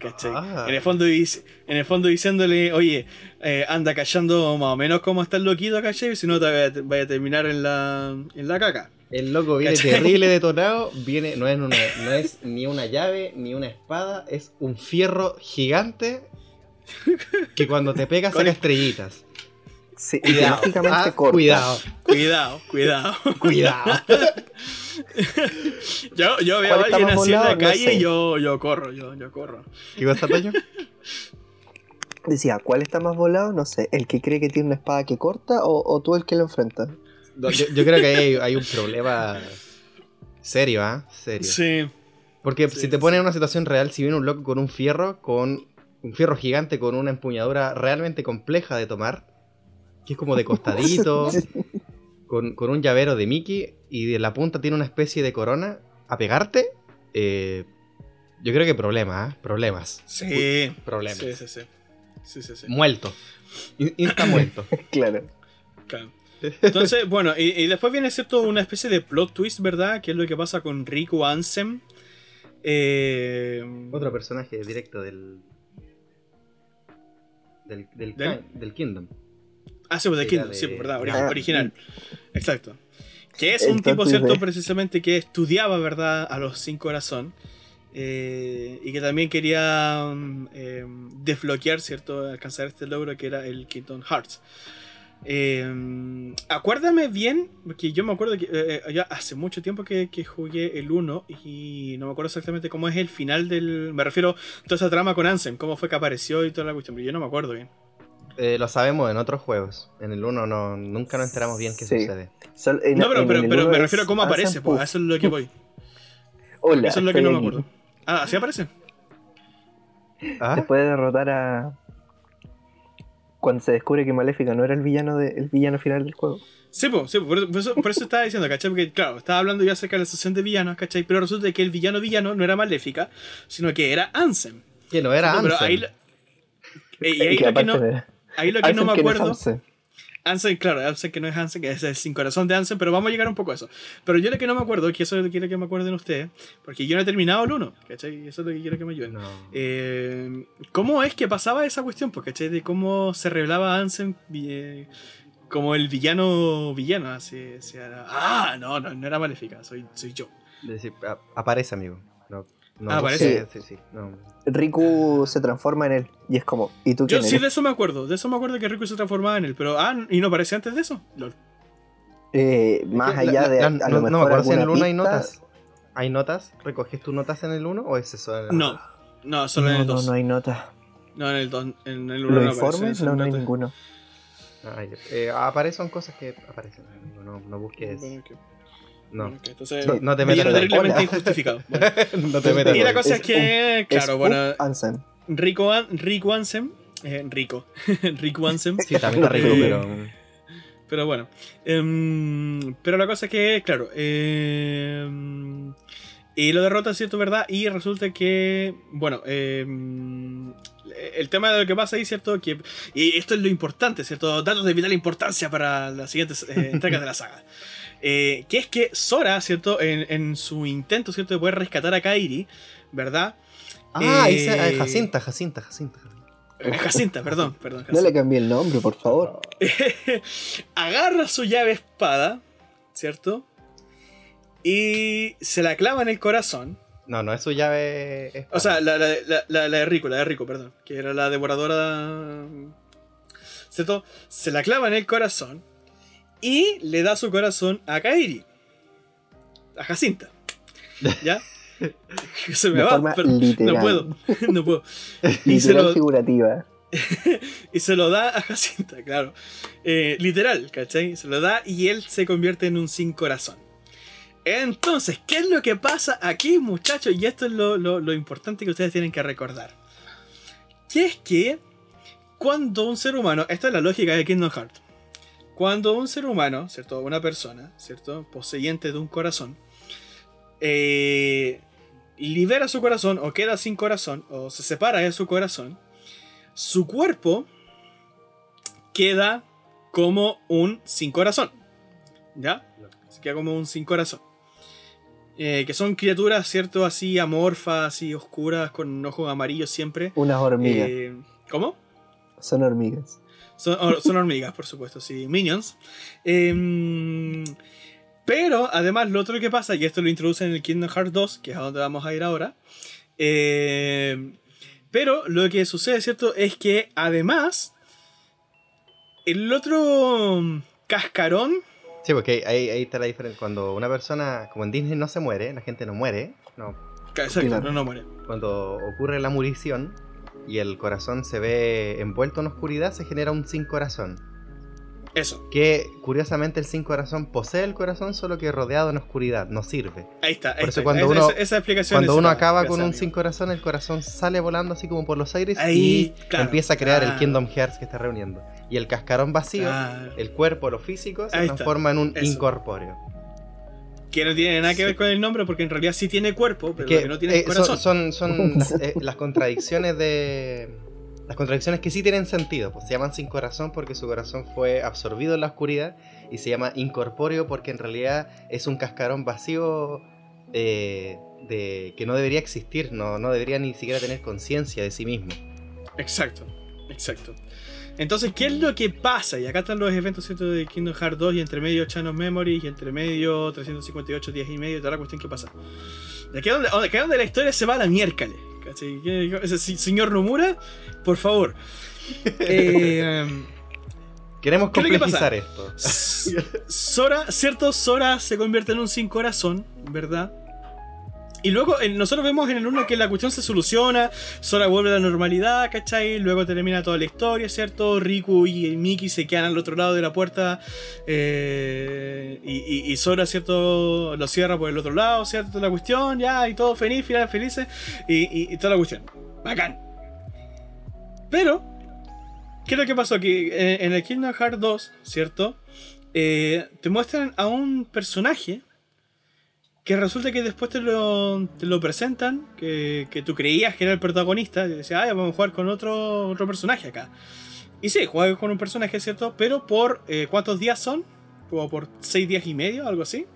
¿Cachai? Ah. En, el fondo, en el fondo diciéndole, oye, eh, anda callando más o menos como está el loquito, ¿cachai? Si no te vaya, a- vaya a terminar en la, en la caca. El loco viene ¿Cachai? terrible detonado, viene, no es, una, no es ni una llave ni una espada, es un fierro gigante que cuando te pega saca estrellitas. Sí, Cuidado, ideológicamente ah, corta. cuidado, Cuidado, cuidado. cuidado. Yo, yo veo a ¿Cuál está alguien así en la? No calle sé. y yo, yo corro, yo, yo corro. ¿Qué cosa, Toño? Decía, ¿cuál está más volado? No sé, ¿el que cree que tiene una espada que corta o, o tú el que lo enfrenta? No, yo, yo creo que hay, hay un problema serio, ¿ah? Serio. Sí. Porque Sí, si te sí. pones en una situación real, si viene un loco con un fierro, con un fierro gigante con una empuñadura realmente compleja de tomar, que es como de costadito, con, con un llavero de Mickey y de la punta tiene una especie de corona, a pegarte, eh, yo creo que problemas, ¿ah? Problemas. Sí. Problemas. Sí, sí, sí. Sí, sí, sí. Muerto. In- Insta muerto. claro. Claro. Entonces, bueno, y, y después viene cierto una especie de plot twist, ¿verdad? Que es lo que pasa con Riku Ansem. Eh, Otro personaje directo del. Del, del, ¿Del? Ki- del Kingdom. Ah, sí, pues de Era Kingdom, de- sí, ¿verdad? Ori- Ah, original. Exacto. Que es un tipo, ¿cierto? de- Precisamente que estudiaba, ¿verdad? A los sin corazón. eh, y que también quería mm, eh, desbloquear, ¿cierto? Alcanzar este logro que era el Kingdom Hearts. Eh, acuérdame bien, porque yo me acuerdo que eh, eh, ya hace mucho tiempo que, que jugué el 1 y no me acuerdo exactamente cómo es el final del... Me refiero a toda esa trama con Ansem, cómo fue que apareció y toda la cuestión, pero yo no me acuerdo bien. Eh, lo sabemos en otros juegos. En el 1 no, nunca nos enteramos bien qué Sí. sucede. Sol- en- No, pero, en pero, pero me refiero a cómo aparece, pues, a eso es lo que voy. Hola, Eso es lo que no me acuerdo. Ah, ¿así aparece? ¿Ah? Después de derrotar a. Cuando se descubre que Maléfica no era el villano, de, el villano final del juego. Sí, sí, po, por, por eso, por eso estaba diciendo, ¿cachai? Porque, claro, estaba hablando yo acerca de la asociación de villanos, ¿cachai? Pero resulta que el villano villano no era Maléfica, sino que era Ansem. Que no era Pero Ansem. ahí, lo- Eh, y ahí lo que no, ahí lo que no me no acuerdo... Ansem, claro, Ansem que no es Ansem, que es el sin corazón de Ansem, pero vamos a llegar un poco a eso. Pero yo lo que no me acuerdo, que eso es lo que quiero que me acuerden ustedes, porque yo no he terminado el 1, ¿cachai? Eso es lo que quiero que me ayuden. No. Eh, ¿Cómo es que pasaba esa cuestión? Pues, ¿cachai? De cómo se revelaba Ansem eh, como el villano villano. Así, así era, ah, no, no, no era maléfica, soy, soy yo. Decir, aparece, amigo. No, no, Ah, aparece. Sí, sí, sí. No. Riku se transforma en él y es como, ¿y tú Yo quién sí eres? de eso me acuerdo, de eso me acuerdo que Riku se transformaba en él, pero ah, ¿y no aparece antes de eso? Lol. Eh, más allá la- de la- a no, lo no me mejor acuerdo si en el 1 alguna hay notas. ¿Hay notas? ¿Recoges tus notas en el 1 o es eso? en el- No, no, solo No, en el no, 2. no hay nota. No, en el 2, en el 1 ¿Los no aparece. informes? No, no hay ninguno. Ah, ya. Eh, aparecen cosas que aparecen. amigo, No, no busques. Bueno, ok, No. Entonces, No, no te metas terriblemente Hola. injustificado. Bueno, no te metas y la cosa Es es que, claro, es bueno, Ansem. Rico, An- Rico Ansem, eh, Rico, Rico Ansem, Sí, también está rico, Eh, pero. pero bueno. Em, pero la cosa es que, claro, em, y lo derrota, ¿cierto? ¿Verdad? Y resulta que, bueno, em, el tema de lo que pasa ahí, ¿cierto? Que, y esto es lo importante, ¿cierto? Datos de vital importancia para las siguientes eh, entregas de la saga. Eh, que es que Sora, ¿cierto? En, en su intento, ¿cierto? De poder rescatar a Kairi, ¿verdad? Ah, Eh, esa es Jacinta, Jacinta, Jacinta. Eh, Jacinta, perdón, perdón. No le cambié el nombre, por favor. agarra su llave espada, ¿cierto? Y se la clava en el corazón. No, no es su llave. es- O sea, la, la- la- de Rico, la de Rico, perdón. Que era la devoradora. ¿Cierto? Se la clava en el corazón. Y le da su corazón a Kairi. A Jacinta. ¿Ya? Se me De va, forma pero literal. no puedo. No puedo. Y se Literal lo, figurativa. y se lo da a Jacinta, claro. Eh, literal, ¿cachai? Se lo da y él se convierte en un sin corazón. Entonces, ¿qué es lo que pasa aquí, muchachos? Y esto es lo, importante que ustedes tienen que recordar. Que es que cuando un ser humano, esta es la lógica de Kingdom Hearts, cuando un ser humano, ¿cierto? Una persona, ¿cierto? Poseyente de un corazón, eh, libera su corazón o queda sin corazón o se separa de su corazón, su cuerpo queda como un sin corazón. ¿Ya? Se queda como un sin corazón. Eh, que son criaturas, ¿cierto? Así amorfas, así oscuras, con ojos amarillos siempre. Unas hormigas. Eh, ¿Cómo? Son hormigas. Son, or- son hormigas, por supuesto, sí, minions. Em, pero además lo otro que pasa, y esto lo introduce en el Kingdom Hearts 2, que es a donde vamos a ir ahora. em, pero lo que sucede, ¿cierto? Es que además el otro cascarón Sí, porque ahí, ahí está la diferencia. Cuando una persona, como en Disney, no se muere, la gente no muere, no. Exacto, no muere. Cuando ocurre la murición y el corazón se ve envuelto en oscuridad, se genera un sin corazón. Eso, Que curiosamente el sin corazón posee el corazón, solo que rodeado en oscuridad, no sirve. ahí está. Ahí Por eso está. cuando esa, uno- esa- esa explicación Cuando es uno acaba gracias, con un amigo. sin corazón, el corazón sale volando así como por los aires Ahí, y claro, empieza a crear el. Kingdom Hearts que está reuniendo. Y el cascarón vacío, Claro. el cuerpo, lo físico, se Ahí está, transforma en un eso. incorpóreo. Que no tiene nada que ver con el nombre, porque en realidad sí tiene cuerpo, pero Que, no tiene eh, corazón. son son, son las, eh, las contradicciones de. Las contradicciones que sí tienen sentido. Pues se llaman sin corazón porque su corazón fue absorbido en la oscuridad. Y se llama incorpóreo porque en realidad es un cascarón vacío eh, de, que no debería existir. No, no debería ni siquiera tener conciencia de sí mismo. Exacto, exacto. Entonces, ¿qué es lo que pasa? Y acá están los eventos ¿cierto? de Kingdom Hearts 2 y entre medio Channel Memory y entre medio 358 días y medio, toda la cuestión que pasa. De aquí es donde, donde la historia se va a la miércoles. ¿Cachai? ¿Qué- ese si- Señor Nomura, por favor. Eh, Queremos ¿Qué es lo que complejizar esto. Sora, cierto, Sora se convierte en un sin corazón, ¿verdad? Y luego nosotros vemos en el 1 que la cuestión se soluciona, Sora vuelve a la normalidad, ¿cachai? Luego termina toda la historia, ¿cierto? Riku y Miki se quedan al otro lado de la puerta eh, y, y- Sora, ¿cierto? Lo cierra por el otro lado, ¿cierto? La cuestión, ya, y todo feliz, final, felices y toda la cuestión. Bacán. Pero, ¿qué es lo que pasó? Que eh, en el Kingdom Hearts 2, ¿cierto? Eh, te muestran a un personaje que resulta que después te lo, te lo presentan, que, que tú creías que era el protagonista, y decías, ah, ya vamos a jugar con otro, otro personaje acá. Y sí, juegas con un personaje, ¿cierto? Pero por, eh, ¿cuántos días son? Como por seis días y medio, algo así.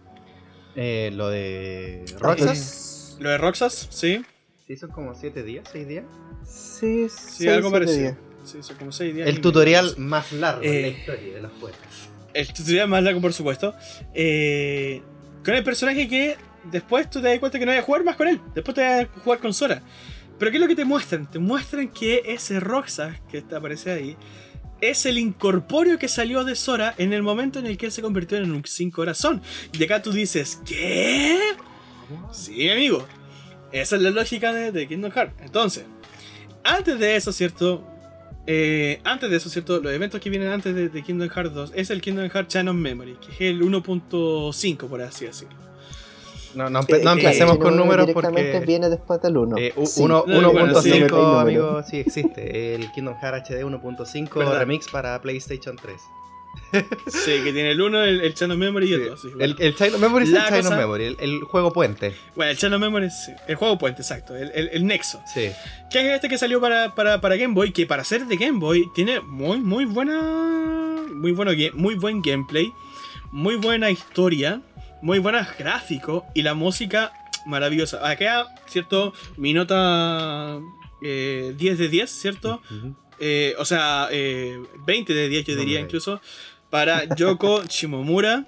Eh, lo de Roxas. Lo de Roxas, sí. Sí, son como 7 días, 6 días. Sí, Sí, seis, algo siete parecido. días. Sí, son como seis días. El tutorial más largo de la Eh, historia de los juegos. El tutorial más largo, por supuesto. Eh, con el personaje que después tú te das cuenta que no vas a jugar más con él. Después te vas a jugar con Sora. Pero ¿qué es lo que te muestran? Te muestran que ese Roxas que aparece ahí es el incorpóreo que salió de Sora en el momento en el que él se convirtió en un sin corazón. Y acá tú dices, ¿qué? Sí, amigo. Esa es la lógica de, de Kingdom Hearts. Entonces, antes de eso, ¿cierto? Eh, antes de eso, ¿cierto? Los eventos que vienen antes de, de Kingdom Hearts 2 es el Kingdom Hearts Channel Memory, que es el 1.5, por así decirlo. No, no, empe- no Eh, empecemos con números directamente porque. viene después del 1. eh, u- Sí. uno- No, bueno, sí. 1.5, amigo, sí existe. El Kingdom Hearts HD 1.5 ¿Verdad? remix para PlayStation 3. Sí, que tiene el 1, el, el Channel Memory y el Sí. 2. sí, El, bueno. el Child of Memory es el of cosa- Memory, el, el juego puente. Bueno, el Channel Memory es el juego puente, exacto, el, el- el Nexo. Sí. Que es este que salió para, para, para Game Boy, que para ser de Game Boy tiene muy, muy buena. Muy, bueno, muy buen gameplay, muy buena historia, muy buenos gráficos y la música maravillosa. Acá, ¿cierto? Mi nota eh, 10 de 10, ¿cierto? Ujú. Eh, o sea, eh, 20 de 10 yo diría incluso, para Yoko Shimomura,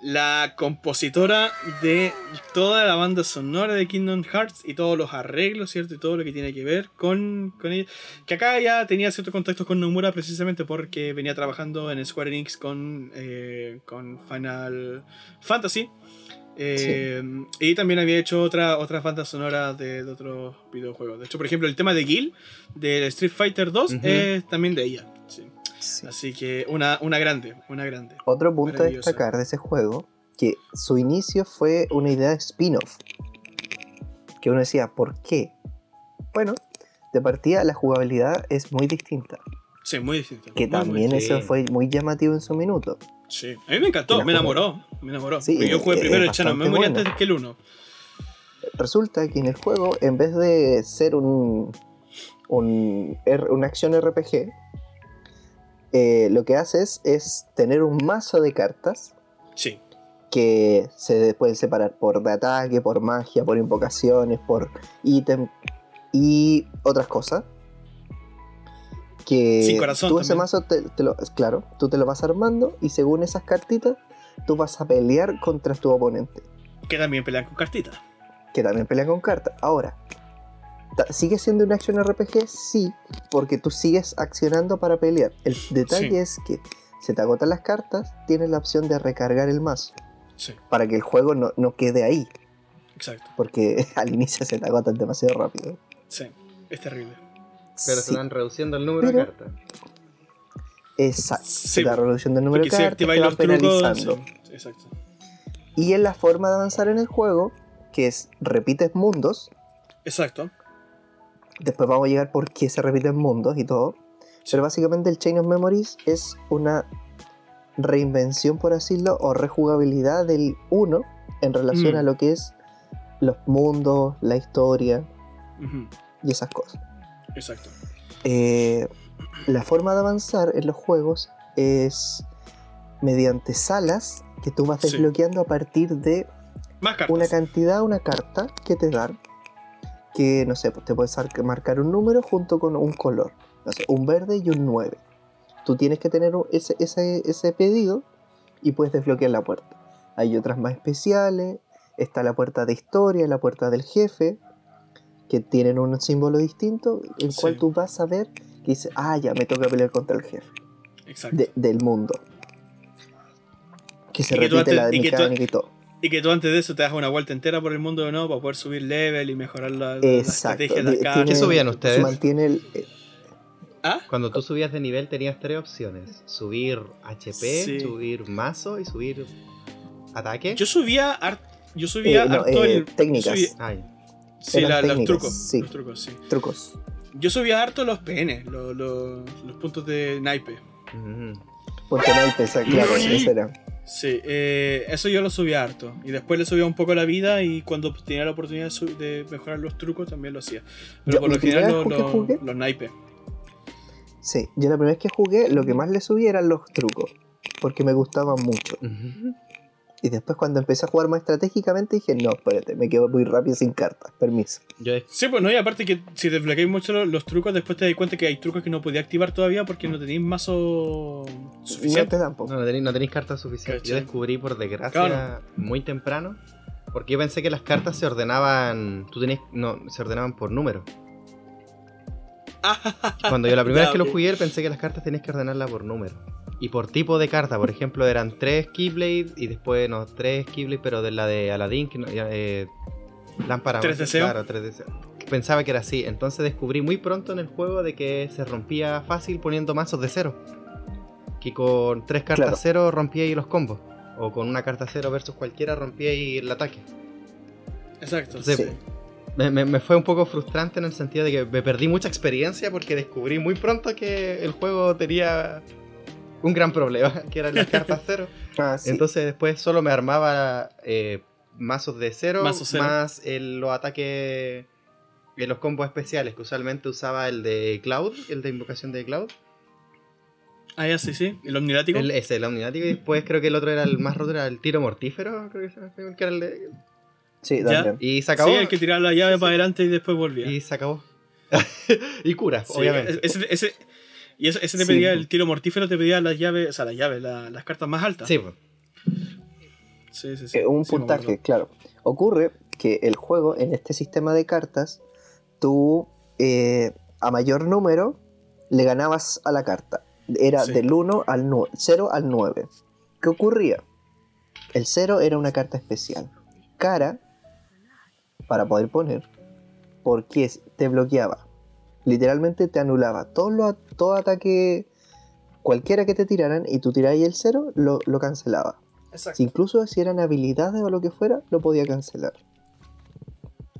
la compositora de toda la banda sonora de Kingdom Hearts y todos los arreglos, ¿cierto? Y todo lo que tiene que ver con, con ella. Que acá ya tenía ciertos contactos con Nomura precisamente porque venía trabajando en Square Enix con, eh, con Final Fantasy. Eh, Y también había hecho otra, otras bandas sonoras de, de otros videojuegos. De hecho, por ejemplo, el tema de Gil, del Street Fighter 2, Ujú. es también de ella. Sí. Sí. Así que una, una grande, una grande. Otro punto a destacar de ese juego, que su inicio fue una idea de spin-off. Que uno decía, ¿por qué? Bueno, de partida la jugabilidad es muy distinta. Sí, muy distinto. Que Muy, también eso fue muy llamativo en su minuto. Sí, a mí me encantó, me juego- enamoró, me enamoró. Sí, Porque yo jugué es primero el Channel bastante Memory bueno. antes que el 1. Resulta que en el juego, en vez de ser un, un una acción RPG, eh, lo que haces es tener un mazo de cartas Sí, que se pueden separar por de ataque, por magia, por invocaciones, por ítem y otras cosas. Que Sin corazón tú ese mazo, te, te lo, claro, tú te lo vas armando y según esas cartitas, tú vas a pelear contra tu oponente, que también pelean con cartitas. que también pelea con cartas. Ahora, ¿sigue siendo una acción RPG? Sí, porque tú sigues accionando para pelear. El detalle Sí. es que se te agotan las cartas, tienes la opción de recargar el mazo. Sí, Para que el juego no, no quede ahí. exacto. Porque al inicio se te agotan demasiado rápido. Sí, es terrible. Pero Sí, se van reduciendo el número de cartas. Exacto. Sí, la reducción del número Porque de cartas te va los trucos. penalizando. sí, exacto. Y es la forma de avanzar en el juego, que es repites mundos. Exacto. Después vamos a llegar por qué se repiten mundos y todo. Pero básicamente el Chain of Memories es una reinvención, por así decirlo, o rejugabilidad del 1 en relación Mm. a lo que es los mundos, la historia y esas cosas. Exacto. Eh, la forma de avanzar en los juegos es mediante salas que tú vas Sí. desbloqueando a partir de Más una cantidad, una carta que te dan, que no sé, pues te puedes ar- marcar un número junto con un color, no sé, un verde y un 9. Tú tienes que tener ese, ese, ese pedido y puedes desbloquear la puerta. Hay otras más especiales, está la puerta de historia, la puerta del jefe, que tienen un símbolo distinto, el Sí. cual tú vas a ver que dice, ah, ya me toca pelear contra el jefe Exacto. de- del mundo. Que se Y que tú repite la antes- y tú- y todo. Y que tú antes de eso te das una vuelta entera por el mundo de nuevo para poder subir level y mejorar la, la Exacto. estrategia de cartas. ¿Qué subían ustedes? Se mantiene el. eh, ¿Ah? Cuando tú subías de nivel tenías tres opciones. Subir HP, Sí. subir mazo y subir ataque. Yo subía har- yo subía Eh, no, harto eh, el técnicas. Ay, sí, los trucos, sí. los trucos, sí. trucos. Yo subía harto los PN, los, los, los puntos de naipe. ujú. Ponte naipe, esa- claro, ese era. Sí, eh, eso yo lo subía harto. Y después le subía un poco la vida y cuando tenía la oportunidad de, mejorar los trucos también lo hacía. Pero Yo, por lo general lo- lo- los naipes. Sí, yo la primera vez que jugué, lo que más le subí eran los trucos. Porque me gustaban mucho. Y después, cuando empecé a jugar más estratégicamente, dije: No, espérate, me quedo muy rápido sin cartas. Permiso. Sí, pues no, y aparte que si desbloqueáis mucho los, los trucos, después te das cuenta que hay trucos que no podía activar todavía porque no tenéis mazo No suficiente. te dan po. no, no tenéis, no tenéis cartas suficientes. Yo descubrí por desgracia Claro. muy temprano. Porque yo pensé que las cartas se ordenaban. Tú tenías. No, se ordenaban por número. Cuando yo la primera Ya, vez que lo jugué pensé que las cartas tenías que ordenarlas por número. Y por tipo de carta, por ejemplo, eran tres Keyblade y después, no, tres Keyblade, pero de la de Aladdin, que eh, lámpara. ¿Tres deseos? Claro, tres deseos. Pensaba que era así. Entonces descubrí muy pronto en el juego de que se rompía fácil poniendo mazos de cero. Que con tres cartas Claro. cero rompía ahí los combos. O con una carta cero versus cualquiera rompía ahí el ataque. Exacto. Sí. Me, me- me fue un poco frustrante en el sentido de que me perdí mucha experiencia porque descubrí muy pronto que el juego tenía un gran problema, que eran las cartas cero. Ah, sí. Entonces después solo me armaba eh, mazos de cero, Mazo cero. más el- los ataques, eh, los combos especiales, que usualmente usaba el de Cloud, el de invocación de Cloud. Ah, ya sí, sí. El omnilático. El, ese, el omniático, y después creo que el otro era el más roto, era el tiro mortífero, creo que que era el de... Sí, ¿Ya? también. Y se acabó. Sí, el que tiraba la llave Sí, sí. para adelante y después volvía. Y se acabó. y cura, Sí, obviamente. Ese, ese- y ese, ese te Sí. pedía el tiro mortífero, te pedía las llaves, o sea, las llaves, la- las cartas más altas. Sí, pues. sí, sí. sí. Eh, un Sí, puntaje, claro. Ocurre que el juego, en este sistema de cartas, tú eh, a mayor número le ganabas a la carta. Era Sí. del 1 al 9, 0 al 9. ¿Qué ocurría? El 0 era una carta especial. Cara, para poder poner, porque te bloqueaba. Literalmente te anulaba todo, lo, todo ataque, cualquiera que te tiraran, y tú tirabas el 0, lo, lo cancelaba. Exacto. Si incluso si eran habilidades o lo que fuera, lo podía cancelar.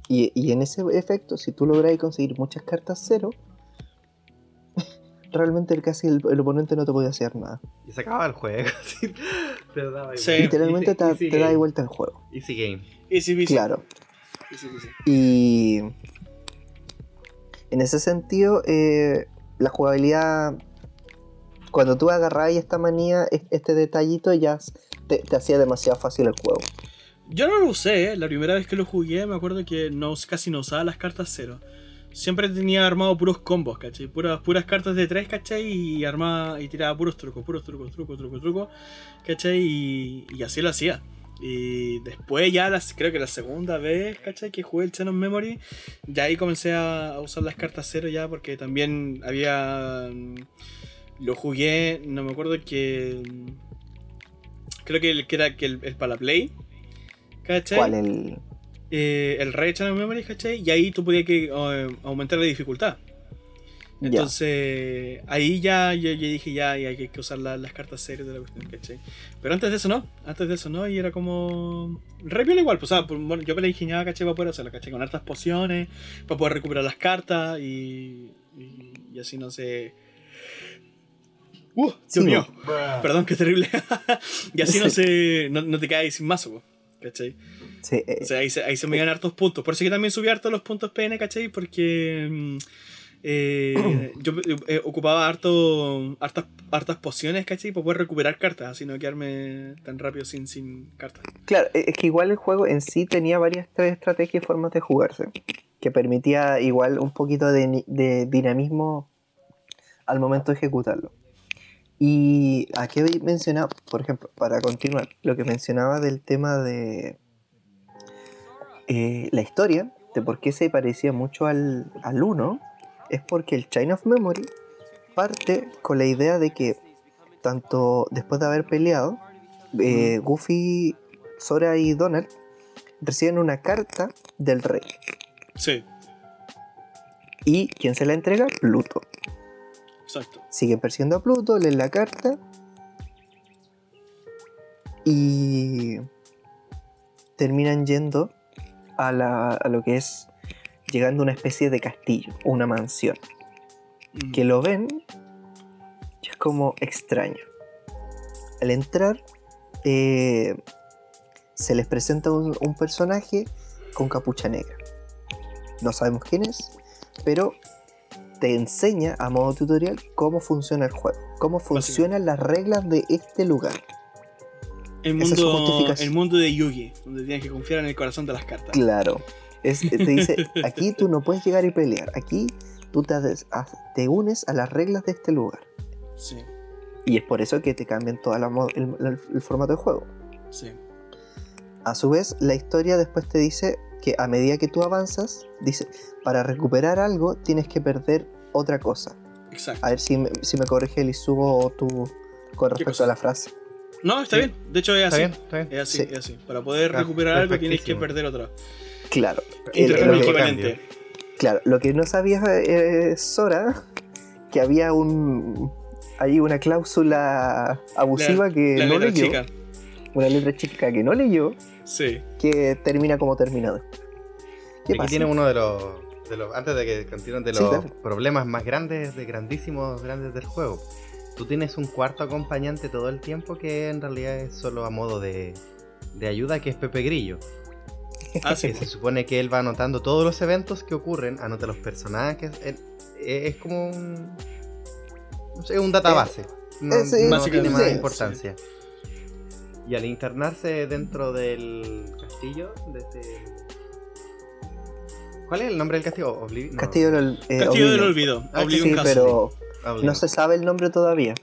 Y, y en ese efecto, si tú logras conseguir muchas cartas cero, realmente el- casi el, el oponente no te podía hacer nada. Y se acababa el juego. Te daba igual. Sí. Literalmente Easy- te, easy te da vuelta el juego. Easy game. Easy peasy. Claro. Easy. Y en ese sentido, eh, la jugabilidad, cuando tú agarrabas esta manía, es- este detallito ya te, hacía demasiado fácil el juego. Yo no lo usé, ¿eh? la primera vez que lo jugué me acuerdo que casi no usaba las cartas cero. Siempre tenía armado puros combos, ¿cachai? Puras, puras cartas de tres, ¿cachai? Y armaba y tiraba puros trucos, puros trucos, trucos, trucos, trucos, ¿cachai? Y, y así lo hacía. Y después ya, las, creo que la segunda vez, ¿cachai? Que jugué el Channel Memory, ya ahí comencé a, a usar las cartas cero ya porque también había... mm, Lo jugué, no me acuerdo que. Creo que, el- que era que el, el para la Play. ¿Cachai? ¿Cuál? El... eh, el Channel Memory, ¿cachai? Y ahí tú podías que, eh, aumentar la dificultad. Entonces, ahí ya yo, yo dije, ya, ya hay que usar la- las cartas serias de la cuestión, ¿cachai? Pero antes de eso no, antes de eso no, y era como... Re piola igual, pues, o sea, por- bueno, yo me la ingeniaba, ¿cachai? Para poder hacerlo, ¿cachai? Con hartas pociones, para poder recuperar las cartas y... y, y así no sé... ¡Uh! Dios Sí, mío. Perdón, qué terrible. y así no se... No, no te caes sin mazo, po, ¿cachai? Sí, eh, O sea, ahí se, ahí se me iban hartos puntos. Por eso que también subí hartos los puntos PN, ¿cachai? Porque mm, eh, yo eh, ocupaba harto, hartas, hartas pociones, ¿cachai? Para poder recuperar cartas, así no quedarme tan rápido sin, sin cartas. Claro, e- es que igual el juego en sí tenía varias tra- estrategias y formas de jugarse, que permitía igual un poquito de, de dinamismo al momento de ejecutarlo. Y aquí mencionaba, por ejemplo, para continuar, lo que mencionaba del tema de eh, la historia, de por qué se parecía mucho al, al 1, es porque el Chain of Memory parte con la idea de que tanto después de haber peleado, eh, Goofy, Sora y Donald reciben una carta del rey. Sí, ¿Y quién se la entrega? Pluto. exacto. Siguen persiguiendo a Pluto, leen la carta. Y terminan yendo a, la- a lo que es llegando a una especie de castillo o una mansión. Mm. Que lo ven y es como extraño. Al entrar, eh, se les presenta un, un personaje con capucha negra. No sabemos quién es, pero te enseña a modo tutorial cómo funciona el juego, cómo funcionan las reglas de este lugar. El es mundo, el mundo de Yugi, donde tienes que confiar en el corazón de las cartas. Claro. Es- te dice, aquí tú no puedes llegar y pelear, aquí tú te, haces- a- te unes a las reglas de este lugar. Sí, Y es por eso que te cambian todo el, el- el formato de juego. sí. A su vez, la historia después te dice que a medida que tú avanzas, dice, para recuperar algo tienes que perder otra cosa. Exacto. A ver si me, si me corrige el Isubo o tú con ¿Qué respecto a la frase. No, está Sí. bien. De hecho, es ¿Está así. bien? ¿Está bien? Es así, Sí. es así. Para poder Ah, recuperar algo tienes que perder otra. Claro. El- Intercambio el- equivalente. Claro, lo que no sabía eh, Sora, que había un ahí una cláusula abusiva que La no letra leyó, chica. una letra chica que no leyó, Sí. que termina como terminado. ¿Qué Aquí pasa? tiene uno de los, de los. Antes de que continúen, de Sí, los problemas más grandes, de grandísimos, grandes del juego. Tú tienes un cuarto acompañante todo el tiempo que en realidad es solo a modo de, de ayuda, que es Pepe Grillo. Ah, sí. Se supone que él va anotando todos los eventos que ocurren, anota los personajes. él- eh, es como un. no sé, Es un database. No, sí, no básicamente, tiene más sí. importancia. Y al internarse dentro del castillo, de este- ¿Cuál es el nombre del castillo? Obliv- no, Castillo del eh, Castillo del. Olvido. Ah, Oblivion Sí, Castle. pero Oblivion. no se sabe el nombre todavía,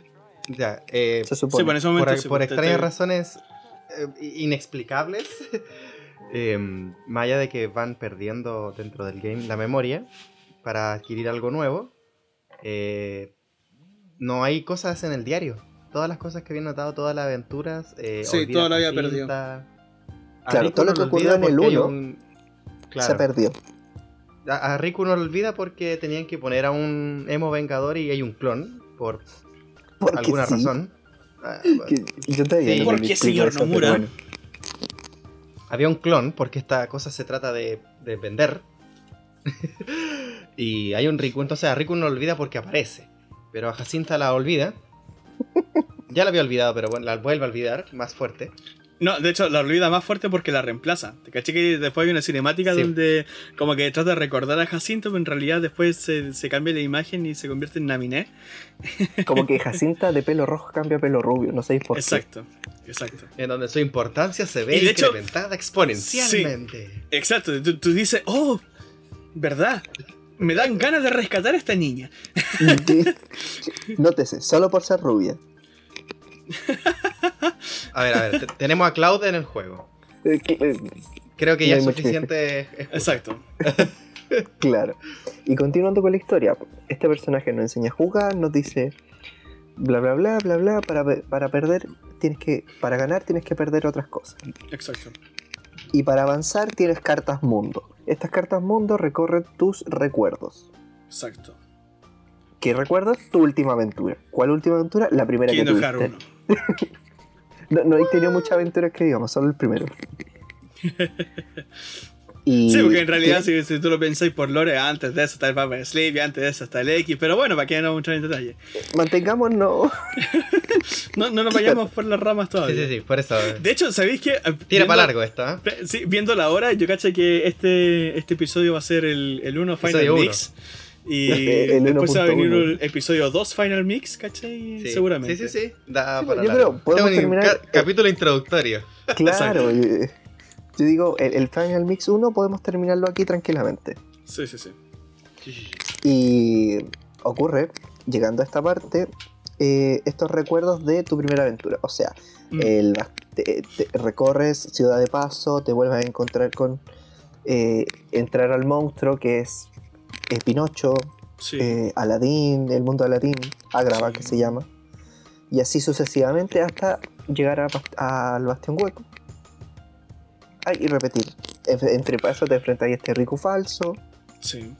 Ya, eh, se Sí, supone. bueno, en ese momento. por, sí, por extrañas te- razones eh, inexplicables, eh, más allá de que van perdiendo dentro del game la memoria para adquirir algo nuevo, eh, no hay cosas en el diario. Todas las cosas que habían notado, todas las aventuras. eh, Sí, todo lo había perdido. Claro, todo lo que ocurrió en el porque hay uno un- Se Claro. perdió. A, a Riku no lo olvida porque tenían que poner a un emo vengador y hay un clon, por Porque alguna sí, razón. Ah, que yo todavía Sí. no ¿Por me qué, explico señor Nomura? bueno. Había un clon, porque esta cosa se trata de, de vender. y hay un Riku, entonces a Riku no lo olvida porque aparece. Pero a Jacinta la olvida. Ya la había olvidado, pero bueno, la vuelve a olvidar más fuerte. No, de hecho, la olvida más fuerte porque la reemplaza. ¿Te caché que después hay una cinemática Sí. donde como que trata de recordar a Jacinto, pero en realidad después se, se cambia la imagen y se convierte en Naminé? Como que Jacinta de pelo rojo cambia a pelo rubio, no sé por qué. Exacto, exacto. En donde su importancia se ve Y de hecho- incrementada exponencialmente. Exacto, tú, tú dices, oh, ¿verdad? Me dan ganas de rescatar a esta niña. Nótese, solo por ser rubia. A ver, a ver, te- tenemos a Cloud en el juego. Eh, que- eh, Creo que ya es suficiente. Exacto. Claro. Y continuando con la historia, este personaje nos enseña a jugar, nos dice, bla bla bla bla bla. Para, para perder tienes que. Para ganar tienes que perder otras cosas. Exacto. Y para avanzar tienes cartas mundo. Estas cartas mundo recorren tus recuerdos. Exacto. ¿Qué recuerdas? Tu última aventura. ¿Cuál última aventura? La primera que Kingdom tuviste. Hearts 1. No, no he tenido muchas aventuras que digamos, solo el primero. Y Sí, porque en realidad, si, si tú lo pensáis por lore, antes de eso está el Papa Sleep y antes de eso está el X. Pero bueno, para que no entrar en detalle. mantengámonos. No, no nos vayamos por las ramas Sí, todavía. sí, sí, por eso. De hecho, ¿sabéis qué? Tira para largo esto, ¿eh? Sí, viendo la hora, yo caché que este, este episodio va a ser el, el 1 Final Episodio uno. Y El después va a venir 1.1. el episodio 2 Final Mix, ¿cachai? Sí. Seguramente. Sí, sí, sí. Da Sí, para yo largo. creo, podemos terminar- ca- capítulo introductorio. Claro. eh, Yo digo, el, el Final Mix 1 podemos terminarlo aquí tranquilamente. Sí, sí, sí. Y ocurre, llegando a esta parte, eh, estos recuerdos de tu primera aventura. O sea, Mm. el- te- te- recorres Ciudad de Paso, te vuelves a encontrar con eh, entrar al monstruo que es eh, Pinocho, Sí. eh, Aladdin, el mundo de Aladdin, Agrava Sí. que se llama. Y así sucesivamente hasta llegar al Bastión Hueco. Ay, y repetir. En- Entre pasos te enfrentas a este rico falso, sí.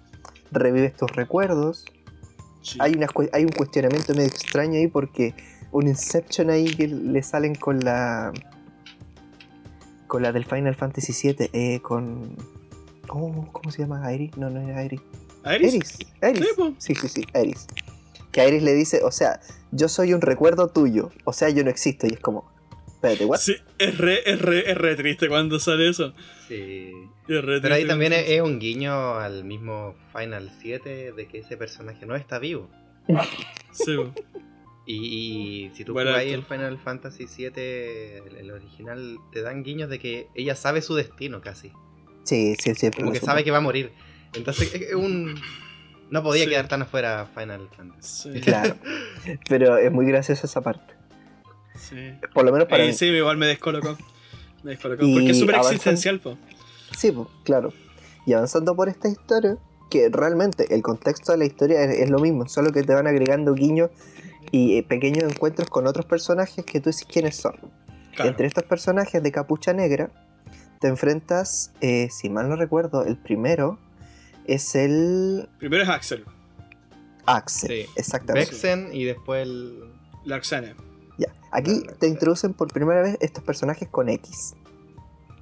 revives tus recuerdos. Hay, una hay un cuestionamiento medio extraño ahí porque un Inception ahí que le salen con la. con la del Final Fantasy VII, eh, con. Oh, ¿Cómo se llama? ¿Iris? No, no era Iris. Eris, Eris. Sí. Sí, sí, sí, Eris. Que a Eris le dice, o sea, yo soy un recuerdo tuyo, o sea, yo no existo. Y es como, espérate, ¿what? Sí, es re, es, re, es re triste cuando sale eso. Sí. Es re Pero ahí también es, es un guiño al mismo Final 7 de que ese personaje no está vivo. Sí. Y, y si tú Bueno, jugáis el Final Fantasy 7, el, el original, te dan guiños de que ella sabe su destino casi. Sí, sí, siempre. Como que supo. sabe que va a morir. Entonces es un... No podía Sí. quedar tan afuera Final Fantasy. Sí. Claro. Pero es muy graciosa esa parte. Sí. Por lo menos para mí. sí, igual me descolocó. Me descolocó. Y Porque es súper existencial, po. Sí, pues, claro. Y avanzando por esta historia, que realmente el contexto de la historia es, es lo mismo, solo que te van agregando guiños y eh, pequeños encuentros con otros personajes que tú dices quiénes son. Claro. Entre estos personajes de capucha negra, te enfrentas, eh, si mal no recuerdo, el primero es el Primero es Axel, Axel. Sí. Exactamente. Vexen y después el... Larxane. Ya. Aquí te introducen por primera vez estos personajes con X.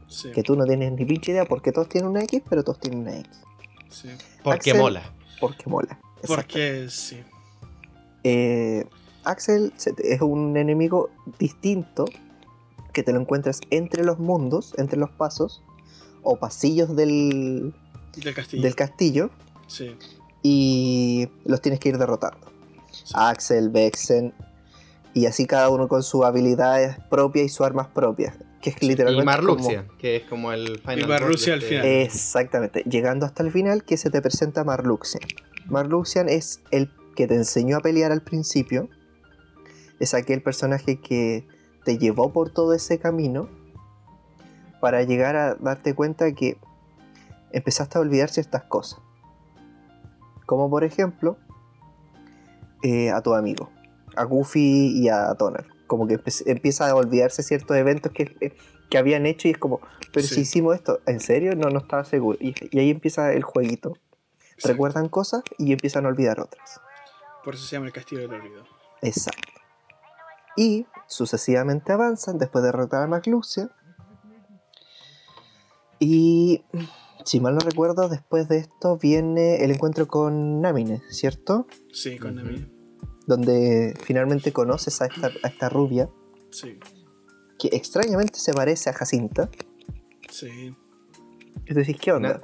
Sí. Que tú no tienes ni pinche idea porque todos tienen una X, pero todos tienen una X. sí. Porque Axel- mola. Porque mola. Porque sí. Eh, Axel es un enemigo distinto que te lo encuentras entre los mundos, entre los pasos o pasillos del, Del castillo. del castillo Sí. y los tienes que ir derrotando. sí. Axel, Vexen y así cada uno con sus habilidades propias y sus armas propias. Que es literalmente Y Marluxia, como- que es como el final. Y Marluxia al este- final. Exactamente, llegando hasta el final que se te presenta Marluxian. Marluxian es el que te enseñó a pelear al principio. Es aquel personaje que te llevó por todo ese camino para llegar a darte cuenta que empezaste a olvidar ciertas cosas. Como por ejemplo eh, a tu amigo, a Goofy y a Donald. Como que empieza a olvidarse ciertos eventos que, eh, que habían hecho y es como, pero Sí. si hicimos esto, ¿en serio? No, no estaba seguro. Y, y ahí empieza el jueguito. Exacto. Recuerdan cosas y empiezan a olvidar otras. Por eso se llama el castillo del olvido. Exacto. Y sucesivamente avanzan después de derrotar a McLucia. Y si mal no recuerdo, después de esto viene el encuentro con Namine, ¿cierto? Sí, con Ujú. Nami. Donde finalmente conoces a esta, a esta rubia, Sí. que extrañamente se parece a Jacinta. Sí. Y tú decís, ¿qué onda?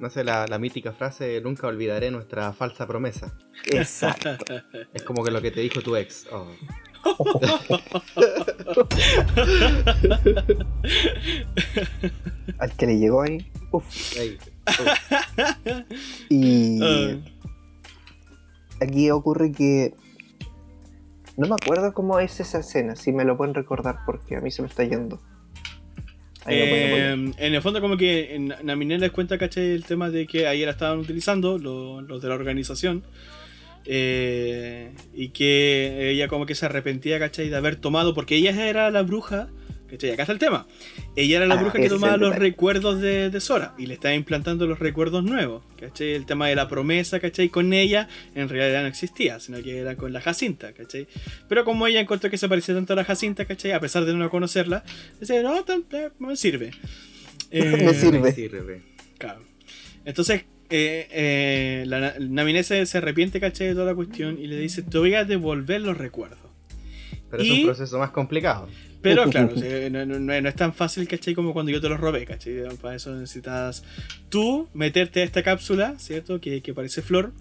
No sé, la, la mítica frase, nunca olvidaré nuestra falsa promesa. Exacto. Es como que lo que te dijo tu ex. Oh. Al que le llegó ahí. Uf. Y Ah. aquí ocurre que. No me acuerdo cómo es esa escena, si me lo pueden recordar, porque a mí se me está yendo. Ahí lo pueden poner. Eh, en el fondo como que en Naminé les cuenta, caché, el tema de que ahí la estaban utilizando lo- los de la organización Eh, y que ella como que se arrepentía, ¿cachai? De haber tomado, porque ella era la bruja, ¿cachai? Acá está el tema. Ella era la Ah, bruja que tomaba los recuerdos de, de Sora y le estaba implantando los recuerdos nuevos, ¿cachai? El tema de la promesa, ¿cachai? Con ella en realidad no existía, sino que era con la Jacinta, ¿cachai? Pero como ella encontró que se parecía tanto a la Jacinta, ¿cachai? A pesar de no conocerla, decía, no, tan- eh, me sirve. Me Eh, sirve. Me sirve. Claro. Entonces, eh, eh, la Naminé se, se arrepiente, ¿cachai? De toda la cuestión y le dice, te voy a devolver los recuerdos. Pero es un proceso más complicado. Pero claro, o sea, no, no- no- es tan fácil, ¿cachai? Como cuando yo te los robé, ¿cachai? Para eso necesitas tú meterte a esta cápsula, ¿cierto? Que, que parece flor,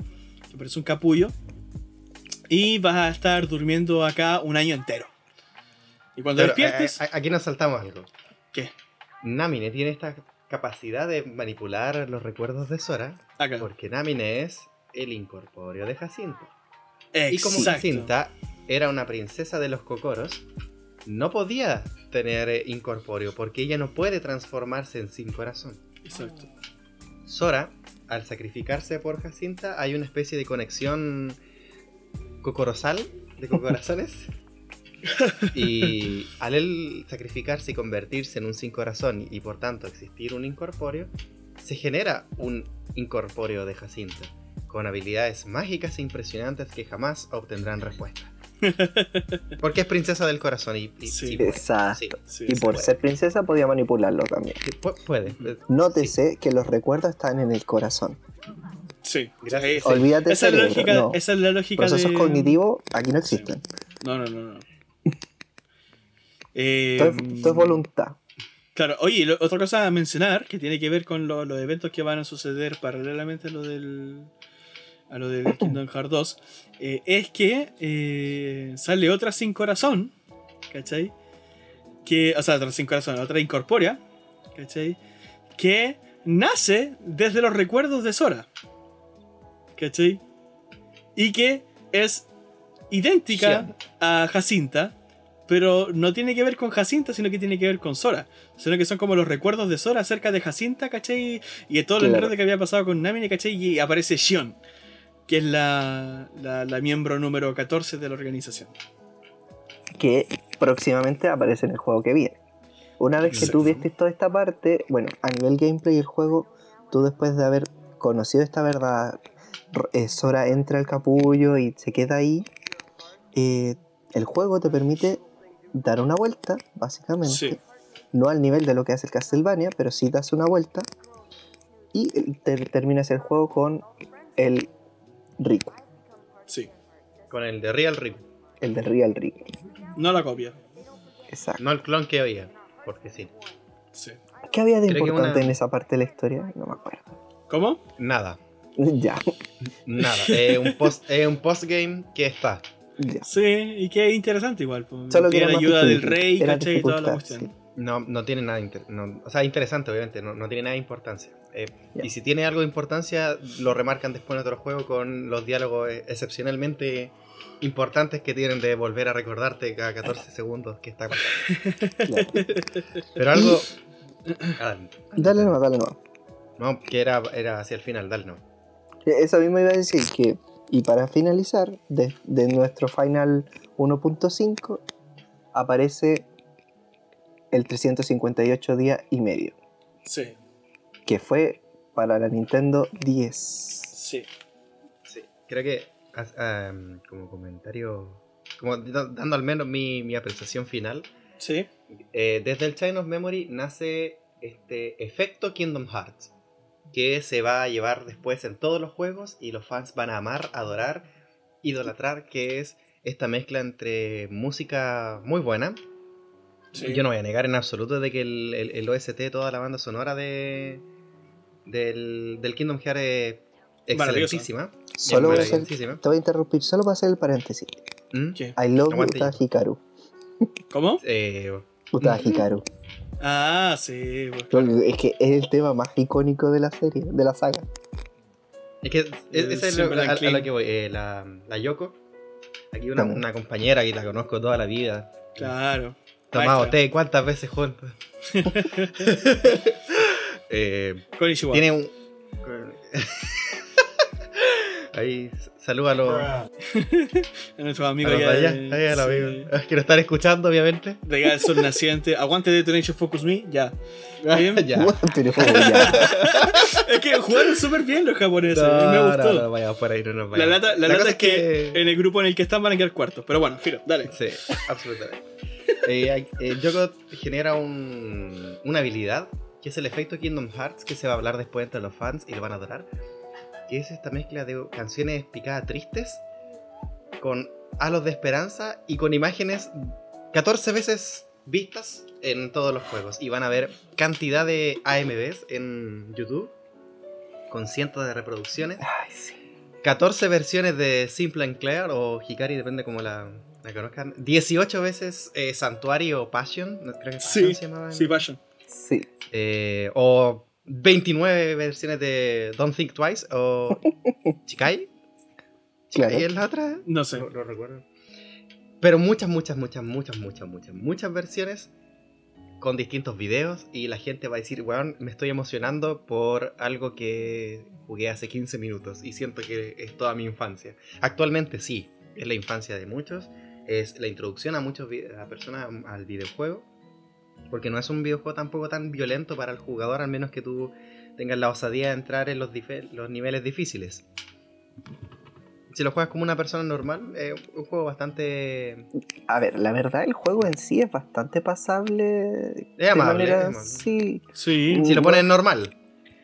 que parece un capullo. Y vas a estar durmiendo acá un año entero. Y cuando Pero, despiertes... eh, aquí nos saltamos algo. ¿Qué? Namine tiene esta capacidad de manipular los recuerdos de Sora Acá. porque Namine es el incorpóreo de Jacinta. Y como Exacto. Jacinta era una princesa de los cocoros, no podía tener eh, incorpóreo porque ella no puede transformarse en sin corazón. Exacto. Sora, al sacrificarse por Jacinta, hay una especie de conexión cocorosal de cocorazones. y al él sacrificarse y convertirse en un sin corazón y por tanto existir un incorpóreo, se genera un incorpóreo de Jacinta, con habilidades mágicas e impresionantes que jamás obtendrán respuesta. Porque es princesa del corazón y, y Sí. sí puede, Exacto. sí, Y sí. por puede. ser princesa podía manipularlo también. pu- puede. Nótese que los recuerdos están en el corazón. Sí. Gracias. Sí. Olvídate Esa es, la cerebro, lógica, no. esa es la lógica Procesos de... cognitivos aquí no existen. No, no, no, no. Eh, Todo, es- todo es voluntad. Claro, oye, y lo- otra cosa a mencionar que tiene que ver con lo- los eventos que van a suceder paralelamente a lo del a lo del Kingdom Hearts 2 eh, es que eh, sale otra sin corazón, ¿cachai? Que, o sea, otra sin corazón, otra incorpórea, ¿cachai? Que nace desde los recuerdos de Sora, ¿cachai? Y que es idéntica a Jacinta, pero no tiene que ver con Jacinta, sino que tiene que ver con Sora. Sino que son como los recuerdos de Sora acerca de Jacinta, ¿cachai? Y de todo el Claro. enredo que había pasado con Namine, ¿cachai? Y aparece Shion, que es la, la, la miembro número 14 de la organización. Que próximamente aparece en el juego que viene. Una vez que tú viste toda esta parte, bueno, a nivel gameplay el juego, tú después de haber conocido esta verdad, eh, Sora entra al capullo y se queda ahí. eh, el juego te permite dar una vuelta, básicamente. Sí. No al nivel de lo que hace el Castlevania, pero sí das una vuelta. Y te terminas el juego con el Rico, Sí. Con el de Real Rick. el de Real Rico. No la copia. Exacto. No el clon que oía. Porque sí. Sí. ¿Qué había de Creo importante una- en esa parte de la historia? No me acuerdo. ¿Cómo? Nada. ya, Nada. Es un post, es un postgame que está. ya. Sí, y que interesante igual. Solo que Tiene la ayuda del rey, ¿cachai? Y toda la cuestión. No, no tiene nada. no- o sea, interesante, obviamente. No, no tiene nada de importancia. Eh, y si tiene algo de importancia, lo remarcan después en otro juego con los diálogos eh, excepcionalmente importantes que tienen de volver a recordarte cada 14 segundos que está pasando. Pero algo. Dale no, dale no. No, que era, era hacia el final, dale no. Eso mismo iba a decir que, y para finalizar, de, de nuestro final 1.5 aparece el 358 días y medio, Sí, que fue para la Nintendo 10. sí. Sí, creo que como comentario, como da- dando al menos mi, mi apreciación final, Sí. eh, desde el Chain of Memory nace este efecto Kingdom Hearts, que se va a llevar después en todos los juegos y los fans van a amar, adorar, idolatrar, que es esta mezcla entre música muy buena. sí. Yo no voy a negar en absoluto de que el, el- el OST, toda la banda sonora de del, del Kingdom Hearts es Maravillosa. excelentísima. Solo voy hacer, maravillosísima. te voy a interrumpir, solo para hacer el paréntesis. ¿Mm? I love Aguante Uta Hikaru. ¿Cómo? Eh, Uta Hikaru. Ah, sí. pues. Es que es el tema más icónico de la serie, de la saga. Es que es, El esa es lo- Simple a, and a Clean. lo que voy. eh, la, la Yoko, aquí una, compañera que la conozco toda la vida. Claro. Tomado té, ¿cuántas veces juntos? eh, tiene un. Ahí saluda a los, A nuestros amigos de allá. de- Ahí a los sí. Que lo están escuchando, obviamente. De allá del sol naciente. Aguante Detonation Focus Me, ya. Bien. ya. Es que jugaron súper bien los japoneses. No, me gustó. No, no, vayamos por ahí, no nos La lata, la lata cosa es que, en el grupo en el que están van a quedar cuartos. Pero bueno, filo, dale. Sí, absolutamente. Eh, eh, Yoko genera un- una habilidad que es el efecto Kingdom Hearts que se va a hablar después entre los fans y lo van a adorar. Que es esta mezcla de canciones picadas tristes con halos de esperanza y con imágenes 14 veces vistas en todos los juegos. Y van a ver cantidad de AMVs en YouTube con cientos de reproducciones. Ay, sí. 14 versiones de Simple and Clear o Hikari, depende como la, la conozcan. 18 veces eh, Santuario o Passion, creo que Passion Sí, se llamaba. en- sí, Passion. Sí. Eh, o 29 versiones de Don't Think Twice o Chikai. Claro. Chikai es la otra. No sé. No, no recuerdo. Pero muchas, muchas, muchas, muchas, muchas, muchas, muchas versiones con distintos videos y la gente va a decir, weón, me estoy emocionando por algo que jugué hace 15 minutos y siento que es toda mi infancia. Actualmente sí, es la infancia de muchos, es la introducción a a personas al videojuego, porque no es un videojuego tampoco tan violento para el jugador, al menos que tú tengas la osadía de entrar en los, niveles difíciles. Si lo juegas como una persona normal, es un juego bastante A ver, la verdad, el juego en sí es bastante pasable. Es amable, de manera- es amable. Sí. Sí. Si lo pones normal.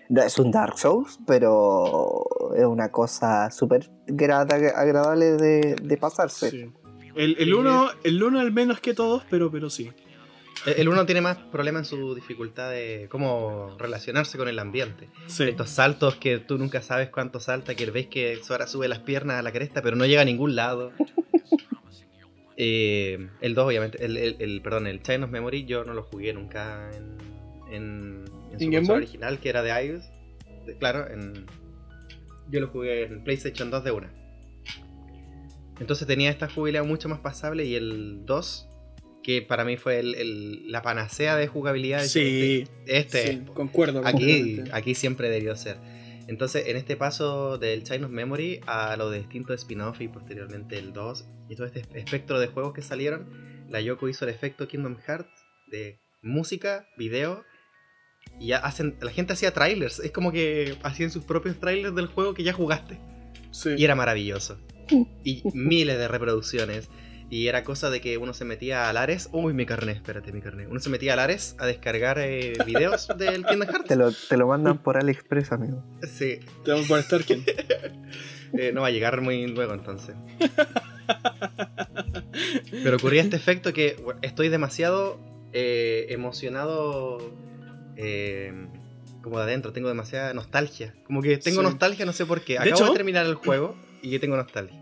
No es un Dark Souls, pero es una cosa súper grata, agradable de, de pasarse. sí. El, el uno, el uno al menos que todos, pero, pero sí. Eh, El uno tiene más problema en su dificultad de cómo relacionarse con el ambiente. Sí. Estos saltos que tú nunca sabes cuánto salta, que ves que Sora sube las piernas a la cresta, pero no llega a ningún lado. Eh, el 2, obviamente, el, el- el- perdón, el Chain of Memory, yo no lo jugué nunca en, en, en su ¿En Boy? original, que era de iOS. De- claro, en, yo lo jugué en PlayStation 2 de una. Entonces tenía esta jugabilidad mucho más pasable y el 2, que para mí fue el- el- la panacea de jugabilidad. Sí. Este, Sí, concuerdo. Aquí, aquí siempre debió ser. Entonces, en este paso del Chain of Memory a lo de distintos spin-off y posteriormente el 2 y todo este espectro de juegos que salieron, la Yoko hizo el efecto Kingdom Hearts de música, video y ya hacen, la gente hacía trailers, es como que hacían sus propios trailers del juego que ya jugaste Sí. y era maravilloso. Y miles de reproducciones. Y era cosa de que uno se metía a Lares. Uy, mi carnet, espérate, mi carnet. Uno se metía a Lares a descargar eh, videos del Kingdom Hearts. Te lo, te lo mandan por AliExpress, amigo. Sí, Te vamos por Starken. eh, no va a llegar muy luego entonces. Pero ocurría este efecto que bueno, estoy demasiado eh, emocionado eh, como de adentro, tengo demasiada nostalgia. Como que tengo Sí. nostalgia, no sé por qué. De Acabo hecho- de terminar el juego y que tengo nostalgia.